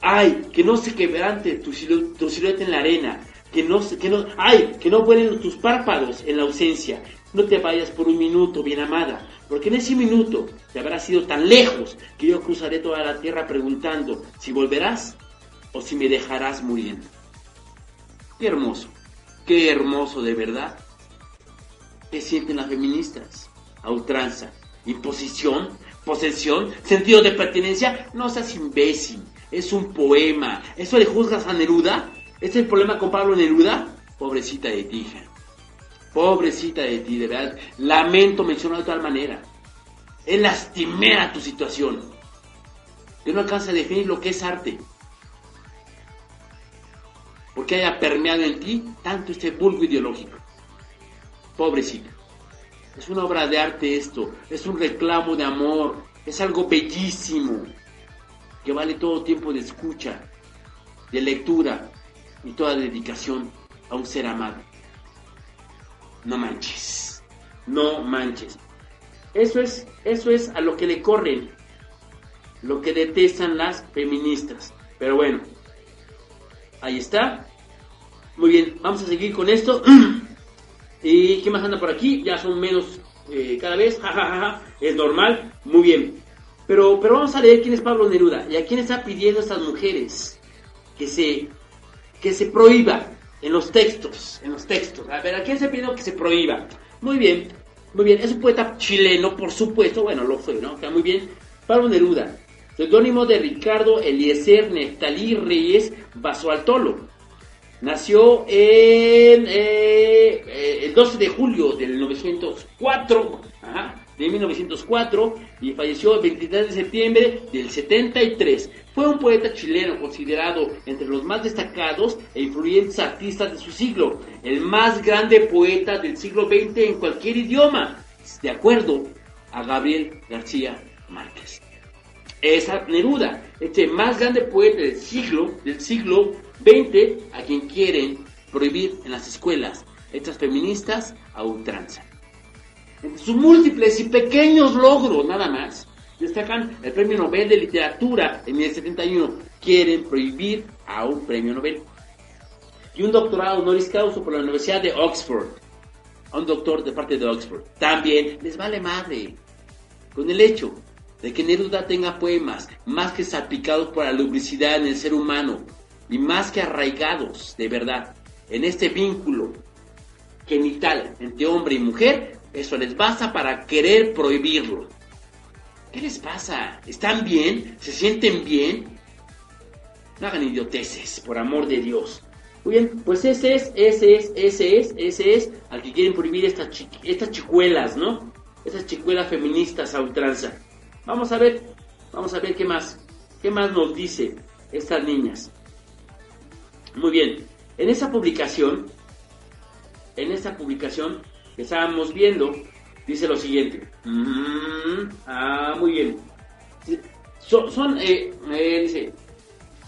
Ay, que no se quebrante tu, silueta en la arena, que no, que no, ay, que no vuelen tus párpados en la ausencia. No te vayas por un minuto, bien amada, porque en ese minuto te habrás ido tan lejos que yo cruzaré toda la tierra preguntando si volverás o si me dejarás muriendo. Qué hermoso, qué hermoso de verdad. ¿Qué sienten las feministas? A imposición, posesión, sentido de pertenencia. No seas imbécil, es un poema. ¿Eso le juzgas a Neruda? ¿Es el problema con Pablo Neruda? Pobrecita de ti, hija. Pobrecita de ti, de verdad. Lamento mencionar de tal manera. Es lastimera tu situación. Que no alcanza a definir lo que es arte. Porque haya permeado en ti tanto este vulgo ideológico. Pobrecita. Es una obra de arte esto. Es un reclamo de amor. Es algo bellísimo. Que vale todo tiempo de escucha, de lectura y toda dedicación a un ser amado no manches, no manches. Eso es, eso es a lo que le corren, lo que detestan las feministas. Pero bueno, ahí está. Muy bien, vamos a seguir con esto. [CLEARS THROAT] ¿Y qué más anda por aquí? Ya son menos eh, cada vez, [LAUGHS] es normal, muy bien. Pero, pero vamos a leer quién es Pablo Neruda y a quién está pidiendo a estas mujeres que se, que se prohíba en los textos, en los textos. A ver, ¿a quién se pide que se prohíba? Muy bien, muy bien. Es un poeta chileno, por supuesto. Bueno, lo fue, ¿no? Está muy bien. Pablo Neruda, seudónimo de Ricardo Eliezer Neftalí Reyes Basualtolo. Nació en eh, eh, el 12 de julio del 904. Ajá de 1904 y falleció el 23 de septiembre del 73. Fue un poeta chileno considerado entre los más destacados e influyentes artistas de su siglo, el más grande poeta del siglo XX en cualquier idioma, de acuerdo a Gabriel García Márquez. Esa Neruda, este más grande poeta del siglo, del siglo XX, a quien quieren prohibir en las escuelas estas feministas a ultranza sus múltiples y pequeños logros nada más, destacan el Premio Nobel de Literatura en el 71. Quieren prohibir a un premio Nobel. Y un doctorado honoris causa por la Universidad de Oxford. A un doctor de parte de Oxford. También les vale madre. Con el hecho de que Neruda tenga poemas más que salpicados por la lubricidad en el ser humano y más que arraigados de verdad en este vínculo genital entre hombre y mujer, eso les basta para querer prohibirlo. ¿Qué les pasa? ¿Están bien? ¿Se sienten bien? No hagan idioteces, por amor de Dios. Muy bien, pues ese es, ese es, ese es, ese es al que quieren prohibir estas, estas chicuelas, ¿no? Esas chicuelas feministas a ultranza. Vamos a ver, vamos a ver qué más, qué más nos dice estas niñas. Muy bien, en esa publicación, en esa publicación que estábamos viendo, dice lo siguiente. Mm, ah, muy bien. Son, eh, eh, dice,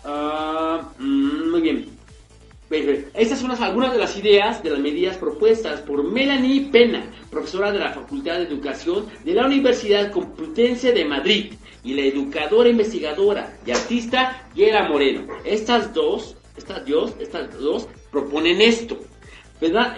ah, mm, muy bien. Estas son algunas de las ideas de las medidas propuestas por Melanie Pena, profesora de la Facultad de Educación de la Universidad Complutense de Madrid, y la educadora investigadora y artista Yera Moreno. Estas dos estas dos, estas dos proponen esto.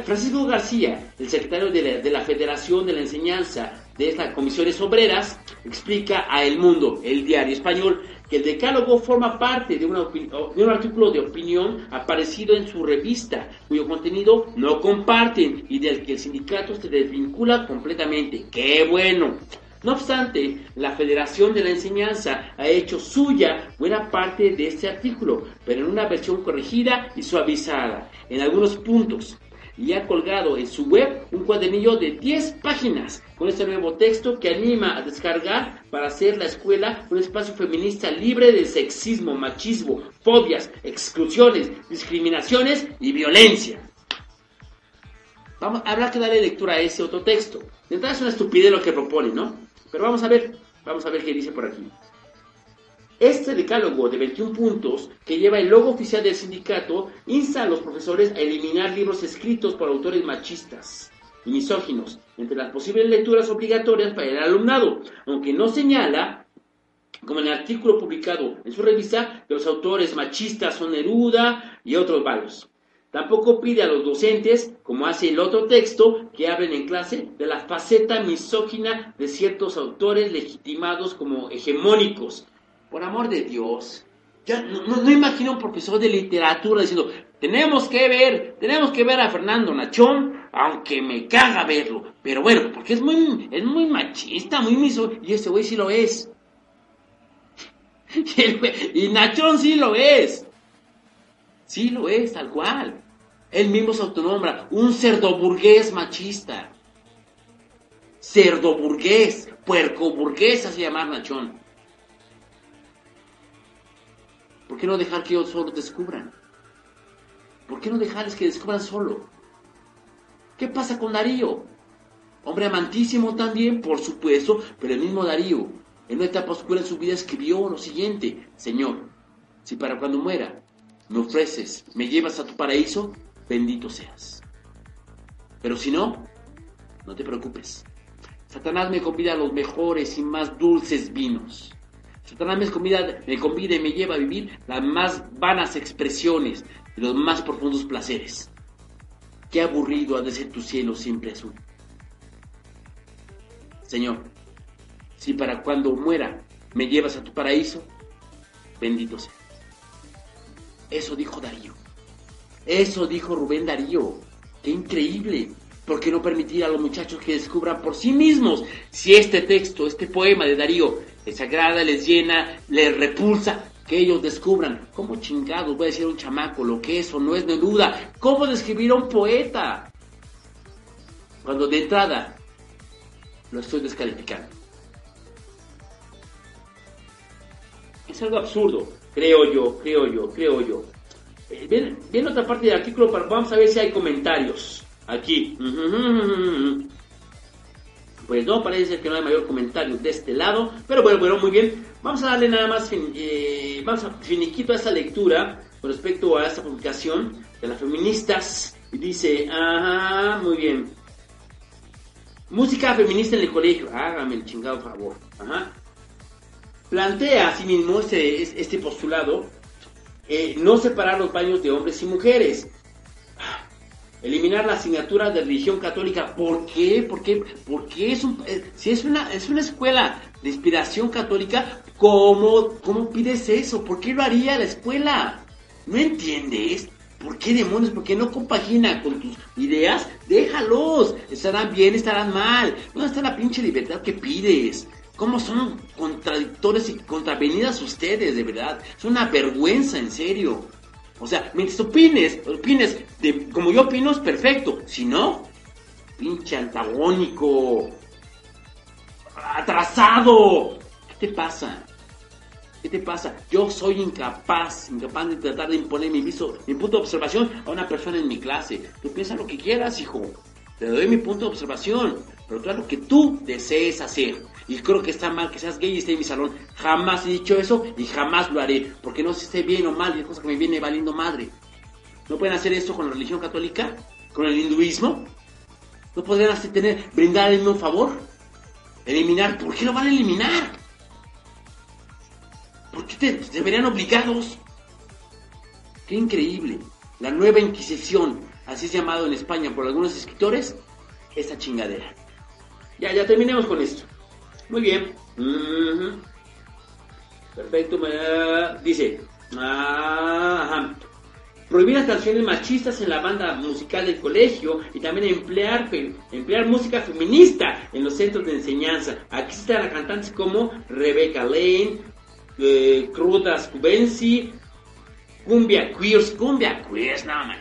Francisco García, el secretario de la, de la, Federación de la Enseñanza de estas comisiones obreras, explica a El Mundo, el diario español, que el decálogo forma parte de, de un artículo de opinión aparecido en su revista, cuyo contenido no comparten y del que el sindicato se desvincula completamente. ¡Qué bueno! No obstante, la Federación de la Enseñanza ha hecho suya buena parte de este artículo, pero en una versión corregida y suavizada en algunos puntos y ha colgado en su web un cuadernillo de 10 páginas con este nuevo texto que anima a descargar para hacer la escuela un espacio feminista libre de sexismo, machismo, fobias, exclusiones, discriminaciones y violencia. Vamos, habrá que darle lectura a ese otro texto. De entrada es una estupidez lo que propone, ¿no? Pero vamos a ver, vamos a ver qué dice por aquí. Este decálogo de 21 puntos, que lleva el logo oficial del sindicato, insta a los profesores a eliminar libros escritos por autores machistas y misóginos entre las posibles lecturas obligatorias para el alumnado, aunque no señala, como en el artículo publicado en su revista, que los autores machistas son Neruda y otros valos. Tampoco pide a los docentes, como hace el otro texto, que hablen en clase de la faceta misógina de ciertos autores legitimados como hegemónicos. Por amor de Dios. Ya no, imagino un profesor de literatura diciendo, tenemos que ver, tenemos que ver a Fernando Nachón, aunque me caga verlo. Pero bueno, porque es muy, es muy machista, muy miso, y este güey sí lo es. [LAUGHS] y Nachón sí lo es. Sí lo es, tal cual. Él mismo se autonombra un cerdo burgués machista. Cerdo burgués, puerco burgués, así llamar Nachón. ¿Por qué no dejar que ellos solo descubran? ¿Por qué no dejarles que descubran solo? ¿Qué pasa con Darío? Hombre amantísimo también, por supuesto, pero el mismo Darío, en una etapa oscura en su vida, escribió lo siguiente: Señor, si para cuando muera me ofreces, me llevas a tu paraíso, bendito seas. Pero si no, no te preocupes. Satanás me convida a los mejores y más dulces vinos. Satanás me convida, me convida y me lleva a vivir las más vanas expresiones de los más profundos placeres. Qué aburrido ha de ser tu cielo siempre azul. Señor, si para cuando muera me llevas a tu paraíso, bendito seas. Eso dijo Darío. Eso dijo Rubén Darío. Qué increíble. ¿Por qué no permitir a los muchachos que descubran por sí mismos si este texto, este poema de Darío, les agrada, les llena, les repulsa? Que ellos descubran cómo chingados voy a decir un chamaco lo que es o no es Neruda. ¿Cómo describir a un poeta? Cuando de entrada lo estoy descalificando. Es algo absurdo, creo yo, creo yo, creo yo. Bien, bien otra parte del artículo, vamos a ver si hay comentarios. Aquí. Pues no, parece que no hay mayor comentario de este lado. Pero bueno, bueno, muy bien. Vamos a darle nada más eh, vamos finiquito a esta lectura con respecto a esta publicación de las feministas. Y dice, ajá, muy bien. Música feminista en el colegio. Hágame el chingado favor. Ajá. Plantea así mismo este, este postulado eh, no separar los baños de hombres y mujeres. Eliminar la asignatura de religión católica. ¿Por qué? ¿Por qué? Porque es un, eh, si es una, es una escuela de inspiración católica, ¿cómo, ¿cómo pides eso? ¿Por qué lo haría la escuela? ¿No entiendes? ¿Por qué demonios? ¿Por qué no compagina con tus ideas? Déjalos. Estarán bien, estarán mal. ¿Dónde está la pinche libertad que pides? ¿Cómo son contradictores y contravenidas ustedes, de verdad? Es una vergüenza, en serio. O sea, mientras opines, opines de, como yo opino es perfecto. Si no, pinche antagónico, atrasado. ¿Qué te pasa? ¿Qué te pasa? Yo soy incapaz, incapaz de tratar de imponer mi, viso, mi punto de observación a una persona en mi clase. Tú piensa lo que quieras, hijo. Te doy mi punto de observación, pero claro que tú desees hacer. Y creo que está mal que seas gay y esté en mi salón. Jamás he dicho eso y jamás lo haré. Porque no sé si esté bien o mal, es cosa que me viene valiendo madre. ¿No pueden hacer esto con la religión católica? ¿Con el hinduismo? ¿No podrían así tener, brindar el favor? ¿Eliminar? ¿Por qué lo van a eliminar? ¿Por qué te, deberían obligados? Qué increíble. La nueva Inquisición, así es llamado en España por algunos escritores, esta chingadera. Ya, ya terminemos con esto. Muy bien. Perfecto. Dice. Prohibir las canciones machistas en la banda musical del colegio y también emplear, emplear música feminista en los centros de enseñanza. Aquí están cantantes como Rebecca Lane, eh, Crudas Cubensi, Cumbia Queers, Cumbia Queers, no man.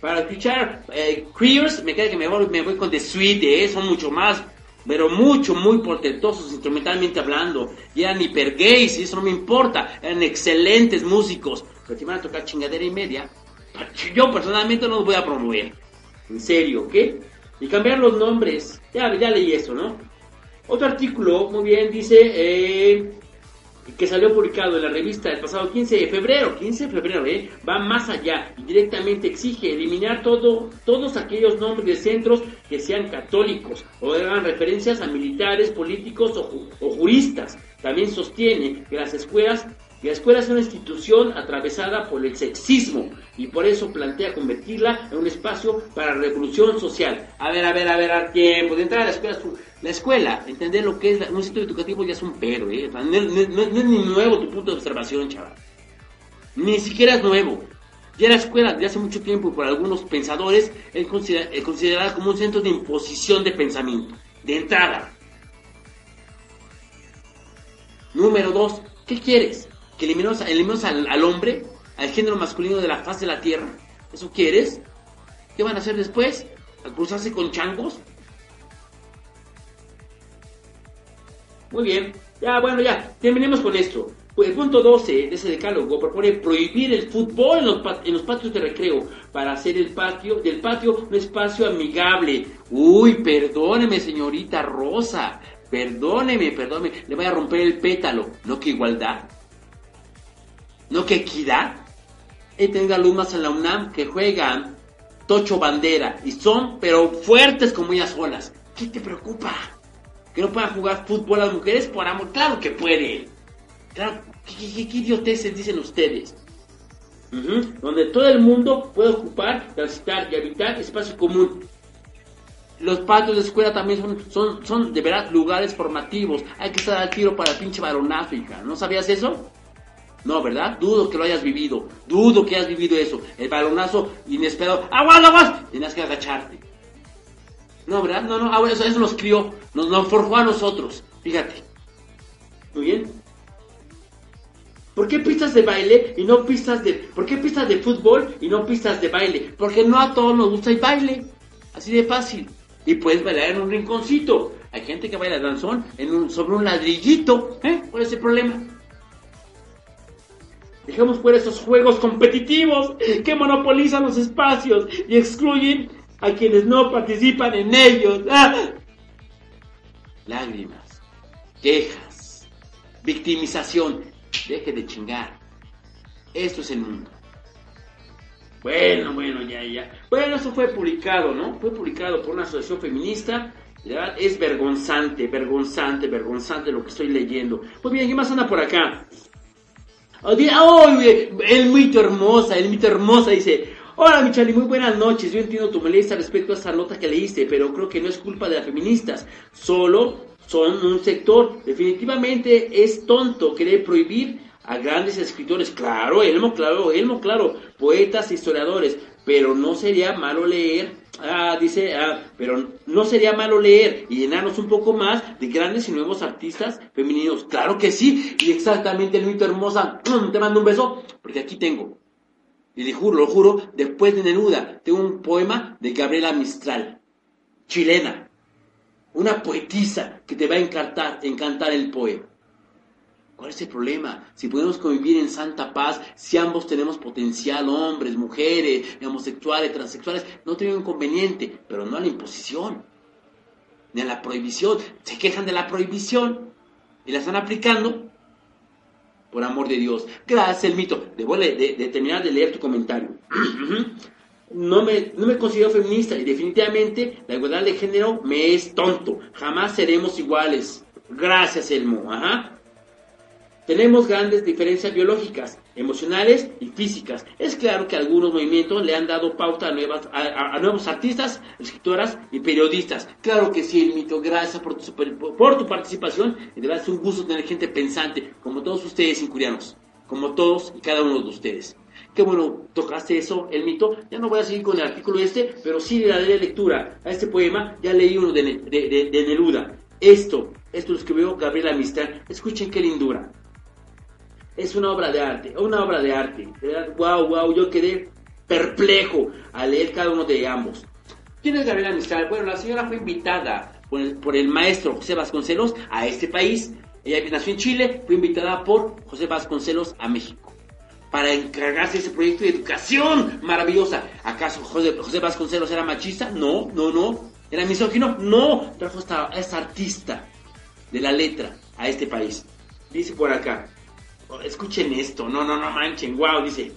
Para escuchar eh, Queers, me queda que me voy, me voy con The Sweet, eh, son mucho más, pero mucho, muy portentosos instrumentalmente hablando. Y eran hiper gays, y eso no me importa, eran excelentes músicos. Pero si van a tocar chingadera y media, yo personalmente no los voy a promover. En serio, ¿ok? Y cambiar los nombres. Ya, ya leí eso, ¿no? Otro artículo, muy bien, dice, eh, que salió publicado en la revista el pasado 15 de febrero, 15 de febrero, ¿eh? va más allá y directamente exige eliminar todo, todos aquellos nombres de centros que sean católicos o hagan referencias a militares, políticos o, o juristas. También sostiene que las escuelas la escuela es una institución atravesada por el sexismo y por eso plantea convertirla en un espacio para revolución social. A ver, a ver, a ver, a tiempo. De entrar a la escuela, la escuela, entender lo que es un sitio educativo ya es un pedo, ¿eh? no, es ni nuevo tu punto de observación, chaval. Ni siquiera es nuevo. Ya la escuela de hace mucho tiempo por algunos pensadores es considerada como un centro de imposición de pensamiento. De entrada. Número dos, ¿qué quieres? Que eliminemos, al, hombre, al género masculino de la faz de la tierra. ¿Eso quieres? ¿Qué van a hacer después? ¿A cruzarse con changos? Muy bien, ya, bueno, ya, terminemos con esto. El punto 12 de ese decálogo propone prohibir el fútbol en los, en los, patios de recreo para hacer el patio, del patio un espacio amigable. Uy, perdóneme, señorita Rosa, perdóneme, perdóneme, le voy a romper el pétalo, no que igualdad. ¿No que equidad? He tenido alumnas en la UNAM que juegan tocho bandera y son, pero fuertes como ellas solas. ¿Qué te preocupa? ¿Que no puedan jugar fútbol las mujeres por amor? Claro que pueden. Claro, ¿qué, idioteces dicen ustedes? Donde todo el mundo puede ocupar, transitar y habitar espacio común. Los patios de escuela también son, son, son de verdad lugares formativos. Hay que estar al tiro para el pinche varonazo, ¿No sabías eso? No, ¿verdad? Dudo que lo hayas vivido. Dudo que hayas vivido eso. El balonazo inesperado. ¡Aguas, aguas! Tenías que agacharte. No, ¿verdad? No, no, eso, eso nos crió. Nos, nos forjó a nosotros. Fíjate. Muy bien. ¿Por qué pistas de baile y no pistas de... ¿Por qué pistas de fútbol y no pistas de baile? Porque no a todos nos gusta el baile. Así de fácil. Y puedes bailar en un rinconcito. Hay gente que baila danzón en un, sobre un ladrillito. ¿Eh? ¿Cuál es el problema? Dejemos fuera esos juegos competitivos que monopolizan los espacios y excluyen a quienes no participan en ellos. ¡Ah! Lágrimas, quejas, victimización. Deje de chingar. Esto es el mundo. Bueno, bueno, ya, ya. Bueno, eso fue publicado, ¿no? Fue publicado por una asociación feminista. Verdad, es vergonzante, vergonzante, vergonzante lo que estoy leyendo. Pues bien, ¿qué más anda por acá? ¡Ay, el mito hermosa! El mito hermosa dice: Hola, Michali, muy buenas noches. Yo entiendo tu molestia respecto a esa nota que leíste, pero creo que no es culpa de las feministas. Solo son un sector. Definitivamente es tonto querer prohibir a grandes escritores. Claro, Elmo, claro, Elmo, claro. Poetas, historiadores. Pero no sería malo leer Ah, dice, ah, pero no sería malo leer y llenarnos un poco más de grandes y nuevos artistas femeninos. Claro que sí, y exactamente, el mito hermosa, [CLEARS THROAT] te mando un beso, porque aquí tengo, y le juro, lo juro, después de Neruda, tengo un poema de Gabriela Mistral, chilena, una poetisa que te va a encantar, encantar el poema. ¿Cuál es el problema? Si podemos convivir en santa paz, si ambos tenemos potencial, hombres, mujeres, homosexuales, transexuales, no tengo inconveniente, pero no a la imposición, ni a la prohibición. Se quejan de la prohibición y la están aplicando por amor de Dios. Gracias, el mito. Debo de, terminar de leer tu comentario. [CLEARS THROAT] no me, no me considero feminista y definitivamente la igualdad de género me es tonto. Jamás seremos iguales. Gracias, Elmo. Ajá. Tenemos grandes diferencias biológicas, emocionales y físicas. Es claro que algunos movimientos le han dado pauta a, nuevas, a, nuevos artistas, escritoras y periodistas. Claro que sí, el mito, gracias por tu, por tu participación de verdad es un gusto tener gente pensante, como todos ustedes incurianos, como todos y cada uno de ustedes. Qué bueno, tocaste eso, el mito. Ya no voy a seguir con el artículo este, pero sí le daré lectura a este poema. Ya leí uno de, Neruda. Esto, esto lo escribió Gabriel Amistad. Escuchen qué lindura es una obra de arte, una obra de arte. Wow, wow, yo quedé perplejo al leer cada uno de ambos. ¿Quién es Gabriela Mistral? Bueno, la señora fue invitada por el, maestro José Vasconcelos a este país. Ella nació en Chile, fue invitada por José Vasconcelos a México para encargarse de ese proyecto de educación maravillosa. ¿Acaso José, Vasconcelos era machista? No, no, no. ¿Era misógino? No. Trajo esta, a esta artista de la letra a este país. Dice por acá, escuchen esto, no, no, no manchen, wow, dice,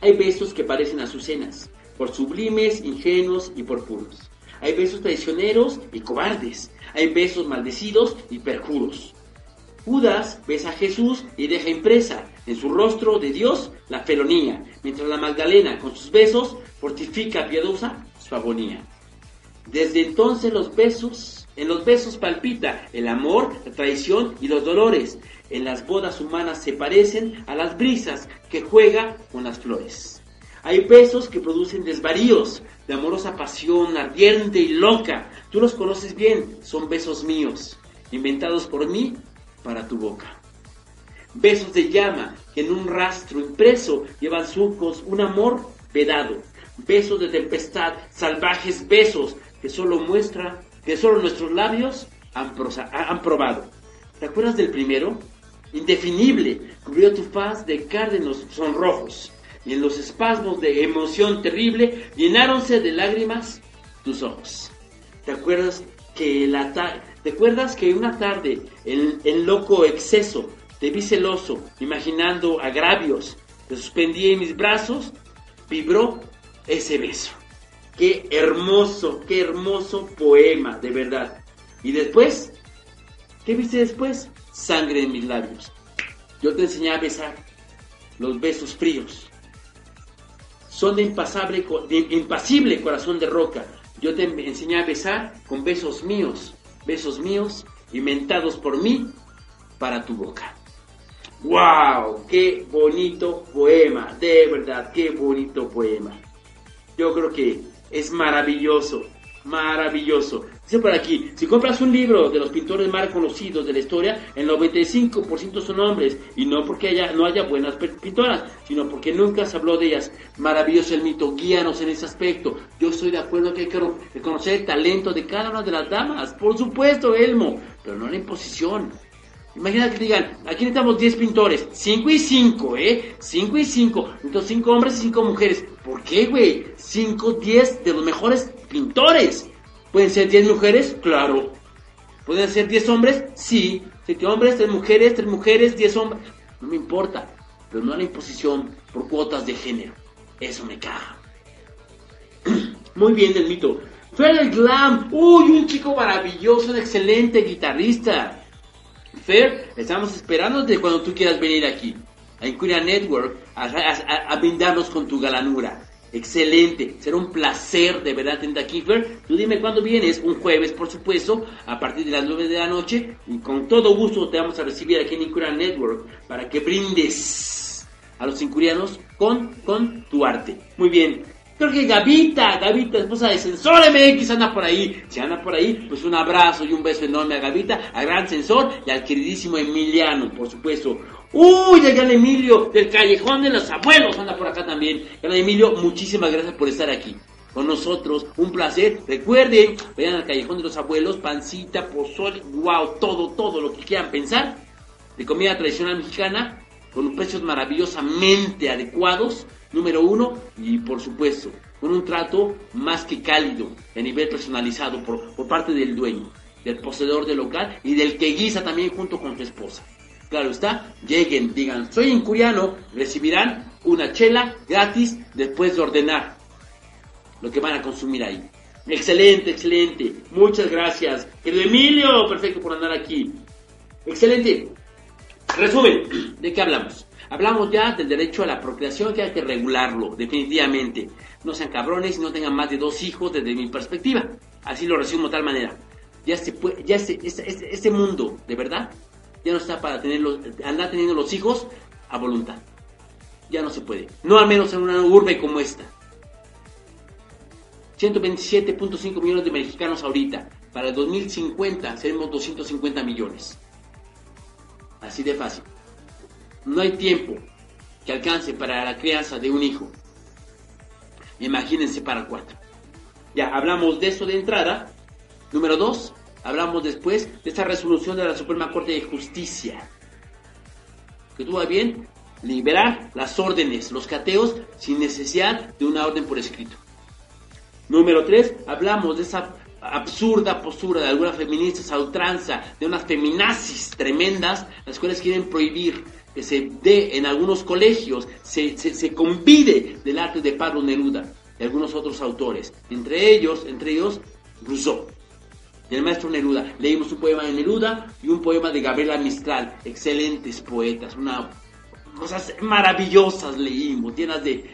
hay besos que parecen azucenas, por sublimes, ingenuos y por puros. Hay besos traicioneros y cobardes, hay besos maldecidos y perjuros. Judas besa a Jesús y deja impresa en su rostro de Dios la felonía, mientras la Magdalena con sus besos fortifica piadosa su agonía. Desde entonces los besos, en los besos palpita el amor, la traición y los dolores, en las bodas humanas se parecen a las brisas que juega con las flores. Hay besos que producen desvaríos de amorosa pasión ardiente y loca. Tú los conoces bien, son besos míos, inventados por mí para tu boca. Besos de llama que en un rastro impreso llevan surcos un amor vedado. Besos de tempestad, salvajes besos que solo muestra, que solo nuestros labios han, probado. ¿Te acuerdas del primero? indefinible cubrió tu faz de cárdenos sonrojos, y en los espasmos de emoción terrible llenáronse de lágrimas tus ojos. ¿Te acuerdas que, la ¿te acuerdas que una tarde, en, en loco exceso, te vi celoso, imaginando agravios, te suspendí en mis brazos, vibró ese beso. Qué hermoso, qué hermoso poema, de verdad. Y después, ¿qué viste después? sangre en mis labios. Yo te enseñé a besar los besos fríos. Son de, de impasible corazón de roca. Yo te enseñé a besar con besos míos, besos míos inventados por mí para tu boca. ¡Wow! ¡Qué bonito poema! De verdad, qué bonito poema. Yo creo que es maravilloso maravilloso. Dice por aquí, si compras un libro de los pintores más conocidos de la historia, el 95% son hombres, y no porque haya, no haya buenas pintoras, sino porque nunca se habló de ellas. Maravilloso el mito, guíanos en ese aspecto. Yo estoy de acuerdo que hay que reconocer el talento de cada una de las damas, por supuesto, Elmo, pero no la imposición. Imagina que digan, aquí necesitamos 10 pintores, 5 y 5, ¿eh? 5 y 5, entonces 5 hombres y 5 mujeres. ¿Por qué, güey? 5, 10 de los mejores pintores. ¿Pueden ser 10 mujeres? Claro. ¿Pueden ser 10 hombres? Sí. 7 hombres, 3 mujeres, 3 mujeres, 10 hombres. No me importa. Pero no a la imposición por cuotas de género. Eso me caga. [CLEARS THROAT] Muy bien del mito. Fer Glam. Uy, un chico maravilloso, un excelente guitarrista. Fer, estamos esperando cuando tú quieras venir aquí. A Incuria Network a, a brindarnos con tu galanura. Excelente, será un placer de verdad tenerte aquí. Tú dime cuándo vienes, un jueves por supuesto, a partir de las 9 de la noche, y con todo gusto te vamos a recibir aquí en Incurian Network para que brindes a los incurianos con, con tu arte. Muy bien, creo que Gavita, Gavita, esposa de Sensor MX, anda por ahí. Si anda por ahí, pues un abrazo y un beso enorme a Gavita, al gran Sensor y al queridísimo Emiliano, por supuesto. Uy, el gran Emilio del Callejón de los Abuelos anda por acá también. Gran Emilio, muchísimas gracias por estar aquí con nosotros. Un placer. Recuerden, vayan al Callejón de los Abuelos, pancita, pozole, wow, todo, todo lo que quieran pensar de comida tradicional mexicana con precios maravillosamente adecuados, número uno, y por supuesto, con un trato más que cálido a nivel personalizado por, por parte del dueño, del poseedor del local y del que guisa también junto con su esposa. Claro está, lleguen, digan, soy incuriano, recibirán una chela gratis después de ordenar lo que van a consumir ahí. Excelente, excelente. Muchas gracias. Querido Emilio, perfecto por andar aquí. Excelente. Resumen, ¿de qué hablamos? Hablamos ya del derecho a la procreación que hay que regularlo, definitivamente. No sean cabrones y no tengan más de dos hijos desde mi perspectiva. Así lo resumo de tal manera. Ya este, este, mundo, de verdad, ya no está para tener andar teniendo los hijos a voluntad. Ya no se puede. No al menos en una urbe como esta. 127.5 millones de mexicanos ahorita. Para el 2050 seremos 250 millones. Así de fácil. No hay tiempo que alcance para la crianza de un hijo. Imagínense para cuatro. Ya hablamos de eso de entrada. Número dos, hablamos después de esta resolución de la Suprema Corte de Justicia. Que tuvo bien liberar las órdenes, los cateos, sin necesidad de una orden por escrito. Número tres, hablamos de esa absurda postura de algunas feministas a ultranza, de unas feminazis tremendas, las cuales quieren prohibir que se dé en algunos colegios, se, se, convide del arte de Pablo Neruda y algunos otros autores, entre ellos, entre ellos, Rousseau. Y el maestro Neruda. Leímos un poema de Neruda y un poema de Gabriela Mistral, excelentes poetas, una, cosas maravillosas leímos, llenas de,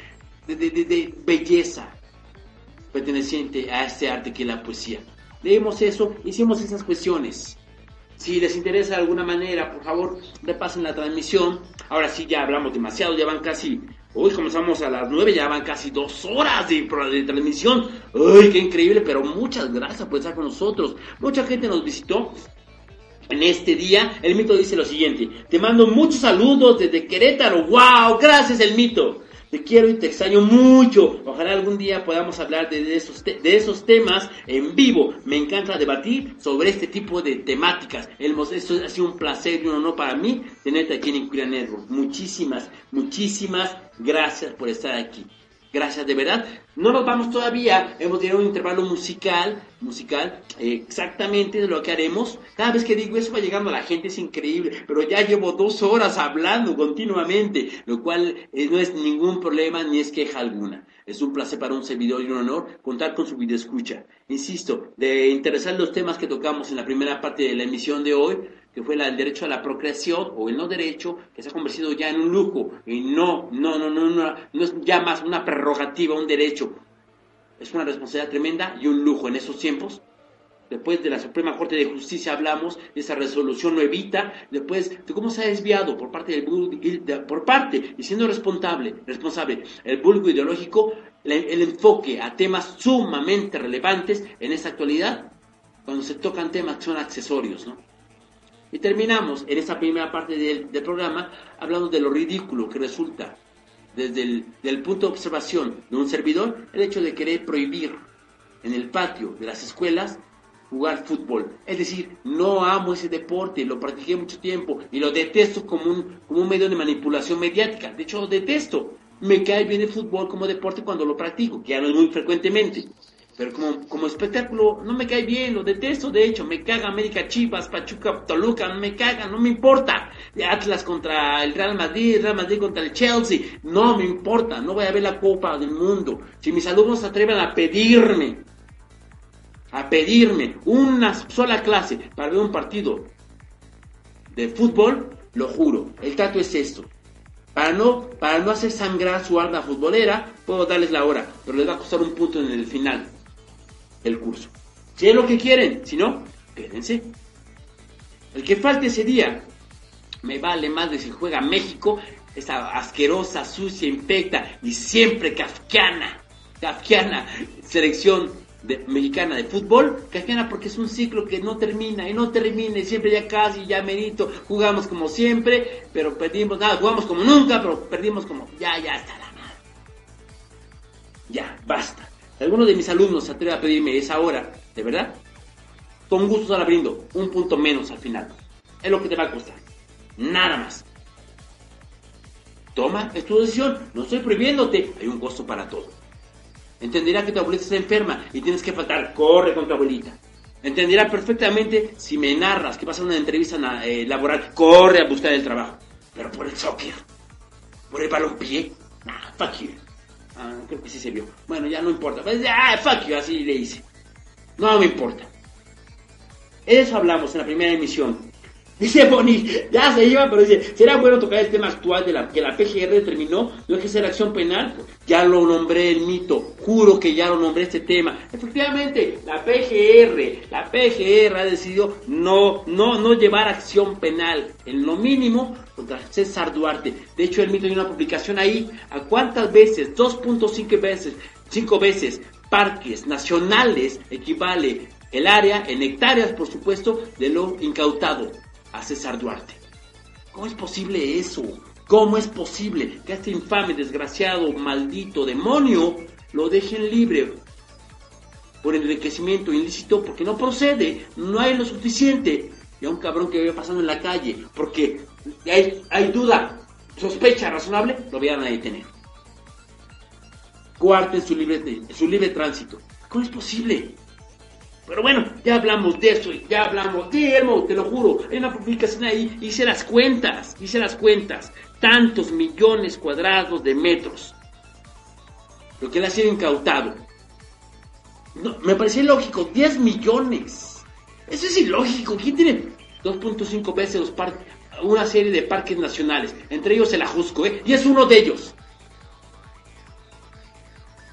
de, de, de belleza, perteneciente a este arte que es la poesía. Leímos eso, hicimos esas cuestiones. Si les interesa de alguna manera, por favor, repasen la transmisión. Ahora sí, ya hablamos demasiado, ya van casi, hoy comenzamos a las 9, ya van casi dos horas de, de transmisión. ¡Ay, qué increíble! Pero muchas gracias por estar con nosotros. Mucha gente nos visitó en este día. El mito dice lo siguiente, te mando muchos saludos desde Querétaro. ¡Wow! Gracias, el mito. Te quiero y te extraño mucho. Ojalá algún día podamos hablar de, esos, de esos temas en vivo. Me encanta debatir sobre este tipo de temáticas. Esto ha sido un placer y un honor para mí tenerte aquí en Queer Network. Muchísimas, muchísimas gracias por estar aquí. Gracias, de verdad. No nos vamos todavía. Hemos tenido un intervalo musical, musical, exactamente de lo que haremos. Cada vez que digo eso va llegando a la gente, es increíble. Pero ya llevo dos horas hablando continuamente, lo cual eh, no es ningún problema ni es queja alguna. Es un placer para un servidor y un honor contar con su video escucha. Insisto, de interesar los temas que tocamos en la primera parte de la emisión de hoy, que fue el derecho a la procreación o el no derecho, que se ha convertido ya en un lujo y no, no, no, no, no, no es ya más una prerrogativa, un derecho. Es una responsabilidad tremenda y un lujo en esos tiempos. Después de la Suprema Corte de Justicia hablamos de esa resolución nuevita, después de cómo se ha desviado por parte del por parte y siendo responsable, responsable el vulgo ideológico, el enfoque a temas sumamente relevantes en esta actualidad, cuando se tocan temas que son accesorios, ¿no? Y terminamos en esta primera parte del, programa hablando de lo ridículo que resulta desde el punto de observación de un servidor el hecho de querer prohibir en el patio de las escuelas jugar fútbol. Es decir, no amo ese deporte, lo practiqué mucho tiempo y lo detesto como un, como un medio de manipulación mediática. De hecho, lo detesto. Me cae bien el fútbol como deporte cuando lo practico, que ya no es muy frecuentemente. Pero como, como espectáculo no me cae bien, lo detesto, de hecho, me caga América Chivas, Pachuca, Toluca, me caga, no me importa. Atlas contra el Real Madrid, Real Madrid contra el Chelsea, no me importa, no voy a ver la Copa del Mundo. Si mis alumnos se atreven a pedirme, a pedirme una sola clase para ver un partido de fútbol, lo juro, el trato es esto. Para no, para no hacer sangrar su arma futbolera, puedo darles la hora, pero les va a costar un punto en el final el curso. Si es lo que quieren, si no, quédense. El que falte ese día, me vale más de si juega México, esa asquerosa, sucia, infecta y siempre kafkiana, kafkiana selección mexicana de fútbol, kafkiana porque es un ciclo que no termina y no termina y siempre ya casi, ya merito, jugamos como siempre, pero perdimos, nada, jugamos como nunca, pero perdimos como, ya, ya está la madre. Ya, basta alguno de mis alumnos se atreve a pedirme esa hora, ¿de verdad? Con gusto se la brindo, un punto menos al final. Es lo que te va a costar. Nada más. Toma, es tu decisión. No estoy prohibiéndote. Hay un costo para todo. Entenderá que tu abuelita está enferma y tienes que faltar. Corre con tu abuelita. Entenderá perfectamente si me narras que vas a una entrevista eh, laboral. Corre a buscar el trabajo. Pero por el soccer. Por el balompié. Nah, fuck you. Ah, creo que sí se vio. Bueno, ya no importa. Pues, ah, fuck you, así le hice. No me importa. Eso hablamos en la primera emisión. Dice Boni, ya se iba, pero dice, ¿será bueno tocar el tema actual de la que la PGR determinó no hay que ser acción penal? Ya lo nombré el mito, juro que ya lo nombré este tema. Efectivamente, la PGR, la PGR ha decidido no, no, no llevar acción penal, en lo mínimo, contra César Duarte. De hecho, el mito tiene una publicación ahí, ¿a cuántas veces? 2.5 veces, 5 veces, parques nacionales equivale el área en hectáreas, por supuesto, de lo incautado a César Duarte. ¿Cómo es posible eso? ¿Cómo es posible que este infame, desgraciado, maldito demonio lo dejen libre por enriquecimiento ilícito? Porque no procede, no hay lo suficiente. Y a un cabrón que vaya pasando en la calle, porque hay, hay duda, sospecha razonable, lo vayan a detener. Cuarten su libre, su libre tránsito. ¿Cómo es posible? Pero bueno, ya hablamos de eso, ya hablamos. Elmo, te lo juro, hay una publicación ahí, hice las cuentas, hice las cuentas. Tantos millones cuadrados de metros. Lo que le ha sido incautado. No, me parecía lógico, 10 millones. Eso es ilógico. ¿Quién tiene 2.5 veces los parques, una serie de parques nacionales? Entre ellos el Ajusco, ¿eh? Y es uno de ellos.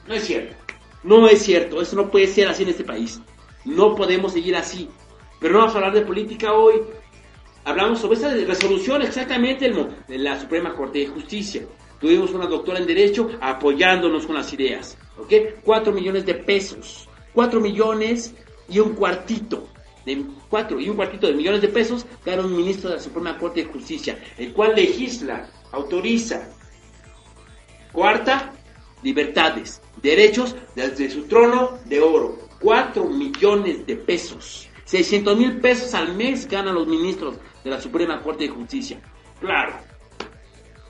No es cierto. No es cierto. Eso no puede ser así en este país. No podemos seguir así. Pero no vamos a hablar de política hoy. Hablamos sobre esa resolución exactamente de la Suprema Corte de Justicia. Tuvimos una doctora en Derecho apoyándonos con las ideas. ¿Ok? Cuatro millones de pesos. Cuatro millones y un cuartito. De cuatro y un cuartito de millones de pesos para un ministro de la Suprema Corte de Justicia, el cual legisla, autoriza. Cuarta, libertades, derechos desde su trono de oro. 4 millones de pesos. 600 mil pesos al mes ganan los ministros de la Suprema Corte de Justicia. Claro,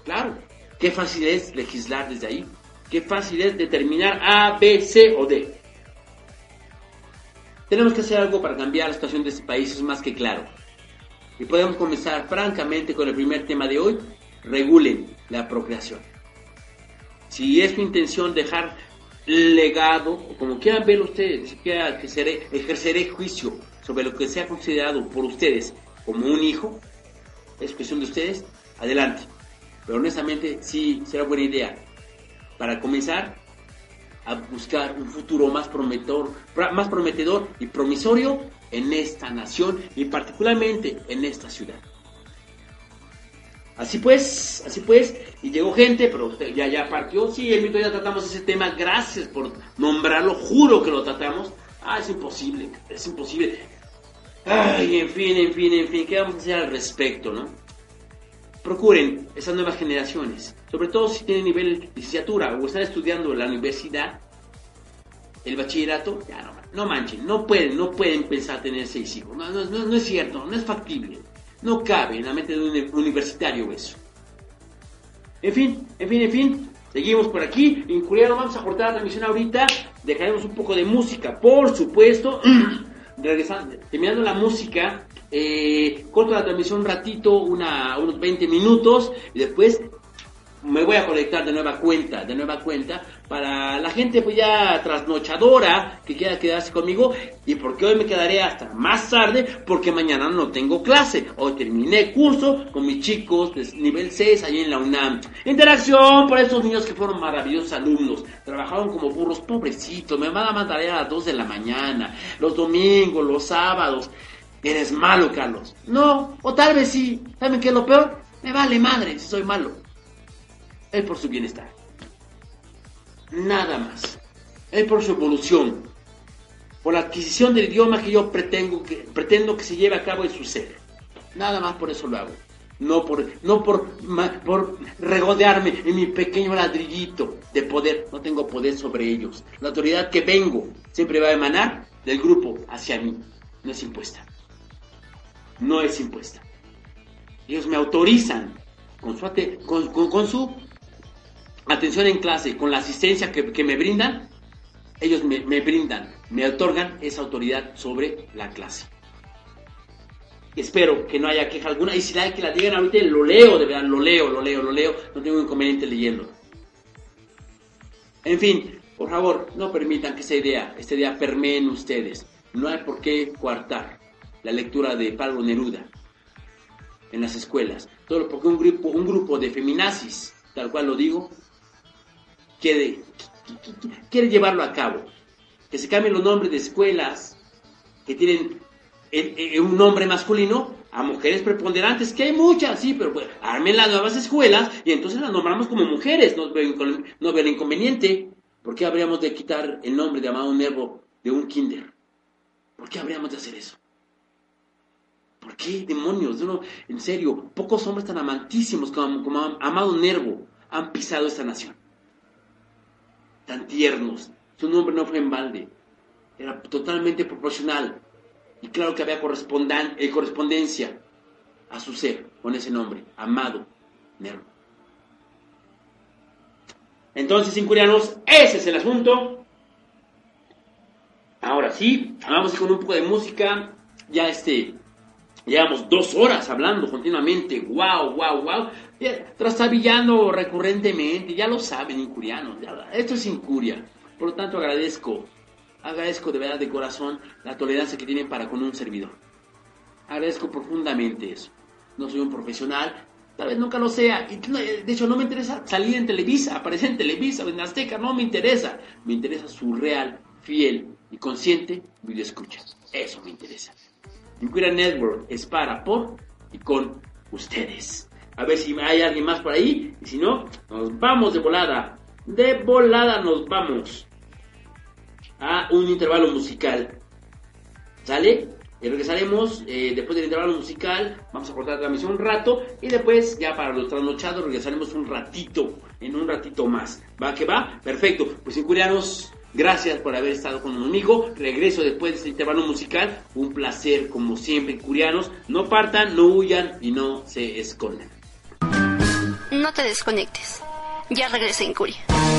claro. Qué fácil es legislar desde ahí. Qué fácil es determinar A, B, C o D. Tenemos que hacer algo para cambiar la situación de este país, es más que claro. Y podemos comenzar francamente con el primer tema de hoy. Regulen la procreación. Si es su intención dejar legado, o como quieran verlo ustedes, que ejerceré juicio sobre lo que sea considerado por ustedes como un hijo, es cuestión de ustedes, adelante. Pero honestamente sí será buena idea para comenzar a buscar un futuro más prometedor, más prometedor y promisorio en esta nación y particularmente en esta ciudad. Así pues, así pues, y llegó gente, pero ya, ya partió. Sí, el mito ya tratamos ese tema, gracias por nombrarlo, juro que lo tratamos. Ah, es imposible, es imposible. Ay, en fin, en fin, en fin, ¿qué vamos a hacer al respecto, no? Procuren esas nuevas generaciones, sobre todo si tienen nivel de licenciatura o están estudiando en la universidad, el bachillerato, ya no, no manchen, no pueden, no pueden pensar tener seis hijos. no, no, no es cierto, no es factible. No cabe en la mente de un universitario eso. En fin, en fin, en fin. Seguimos por aquí. En vamos a cortar la transmisión ahorita. Dejaremos un poco de música, por supuesto. [CLEARS THROAT] Regresando, terminando la música, eh, corto la transmisión un ratito, una, unos 20 minutos, y después me voy a conectar de nueva cuenta, de nueva cuenta, para la gente pues ya trasnochadora que quiera quedarse conmigo y porque hoy me quedaré hasta más tarde porque mañana no tengo clase. Hoy terminé curso con mis chicos de nivel 6 ahí en la UNAM. Interacción por esos niños que fueron maravillosos alumnos. Trabajaron como burros, pobrecitos. Me van a mandar a las 2 de la mañana, los domingos, los sábados. Eres malo, Carlos. No, o tal vez sí. ¿Saben qué es lo peor? Me vale madre si soy malo es por su bienestar. Nada más. Es por su evolución. Por la adquisición del idioma que yo pretendo que, pretendo que se lleve a cabo en su ser. Nada más por eso lo hago. No por, no por, por regodearme en mi pequeño ladrillito de poder. No tengo poder sobre ellos. La autoridad que vengo siempre va a emanar del grupo hacia mí. No es impuesta. No es impuesta. Ellos me autorizan con su, con, con su atención en clase, con la asistencia que, me brindan, ellos me, brindan, me otorgan esa autoridad sobre la clase. Espero que no haya queja alguna. Y si la que la digan ahorita, lo leo, de verdad, lo leo, lo leo, lo leo. No tengo inconveniente leyendo. En fin, por favor, no permitan que esa idea, esta idea permee ustedes. No hay por qué coartar la lectura de Pablo Neruda. en las escuelas. Todo porque un grupo, un grupo de feminazis, tal cual lo digo, quiere, llevarlo a cabo. Que se cambien los nombres de escuelas que tienen un nombre masculino a mujeres preponderantes, que hay muchas, sí, pero pues, armen las nuevas escuelas y entonces las nombramos como mujeres, no veo, el inconveniente. ¿Por qué habríamos de quitar el nombre de Amado Nervo de un kinder? ¿Por qué habríamos de hacer eso? ¿Por qué demonios? en serio, pocos hombres tan amantísimos como Amado Nervo han pisado esta nación. Tiernos. Su nombre no fue en balde. Era totalmente proporcional y claro que había eh, correspondencia a su ser con ese nombre, amado Nervo. Entonces, incurianos, ese es el asunto. Ahora sí, vamos con un poco de música. Ya este, llevamos dos horas hablando continuamente. Wow, wow, wow. Trastabillando recurrentemente. Ya lo saben, incurianos. esto es incuria. Por lo tanto, agradezco Agradezco de verdad de corazón la tolerancia que tienen para con un servidor. Agradezco profundamente eso. No soy un profesional, tal vez nunca lo sea. De hecho, no me interesa salir en Televisa, aparecer en Televisa en Azteca, no me interesa. Me interesa su real, fiel y consciente video escucha. Eso me interesa. Inquira Network es para, por y con ustedes. A ver si hay alguien más por ahí. Y si no, nos vamos de volada. De volada nos vamos a un intervalo musical. ¿Sale? Y regresaremos eh, después del intervalo musical. Vamos a cortar la transmisión un rato. Y después, ya para los trasnochados, regresaremos un ratito. En un ratito más. ¿Va que va? Perfecto. Pues incurianos, gracias por haber estado conmigo. Regreso después de este intervalo musical. Un placer, como siempre, incurianos. No partan, no huyan y no se escondan. No te desconectes. Ya regresa Incuria. problema,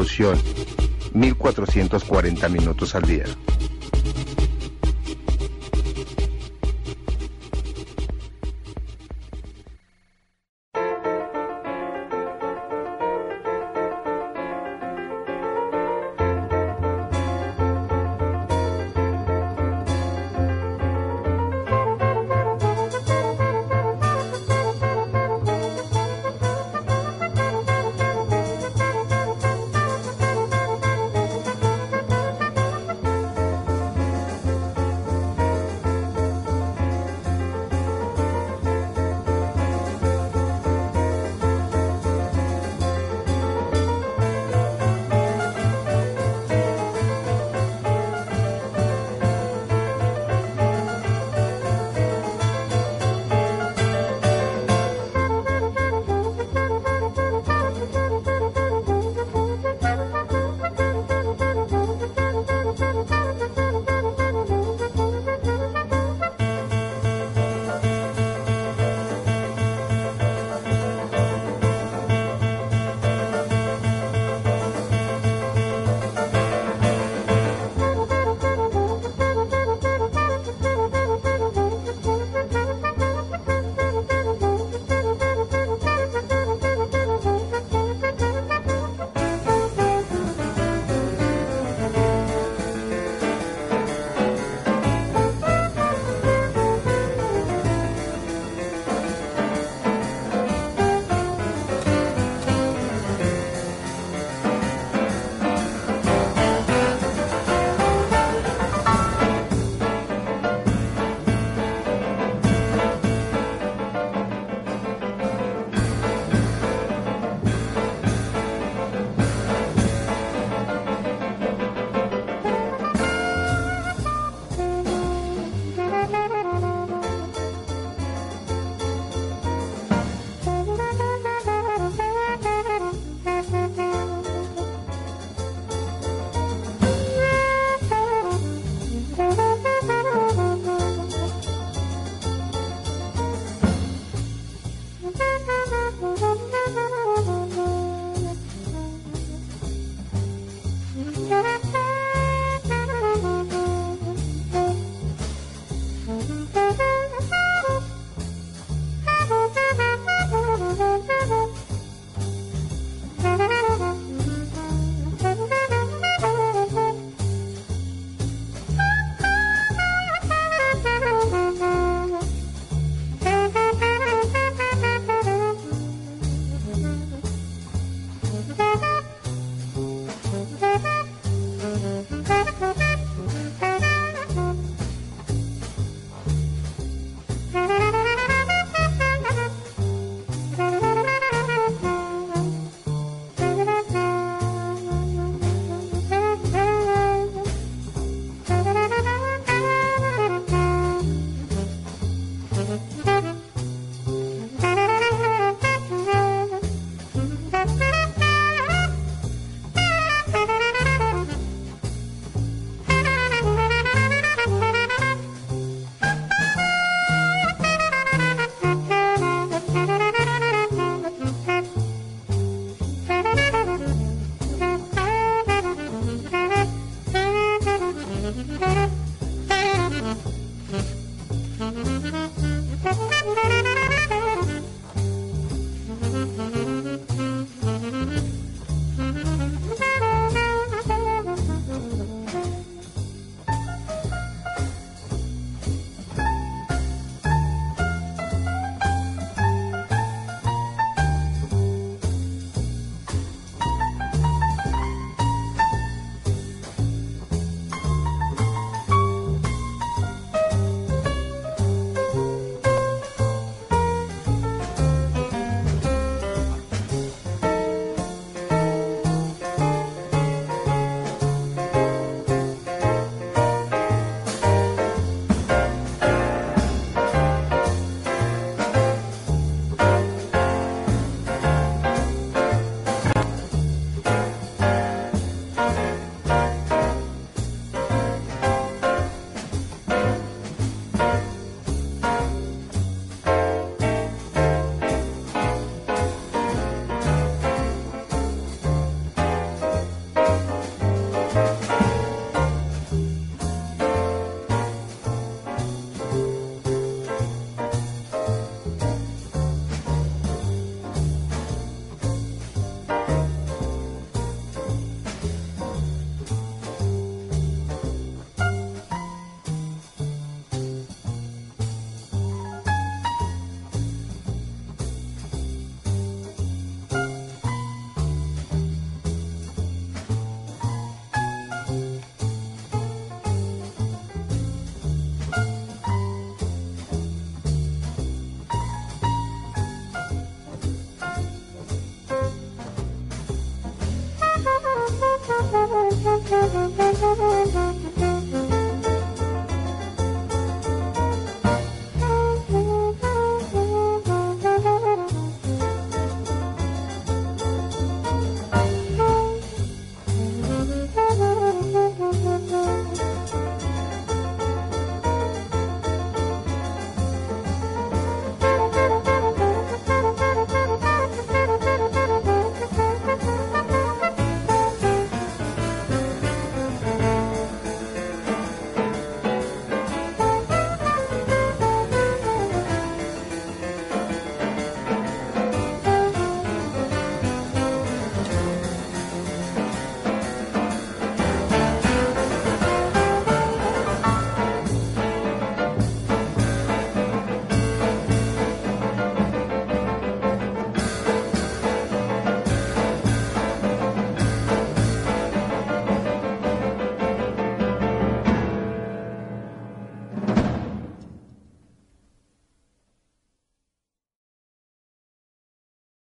por la evolución 1440 minutos al día.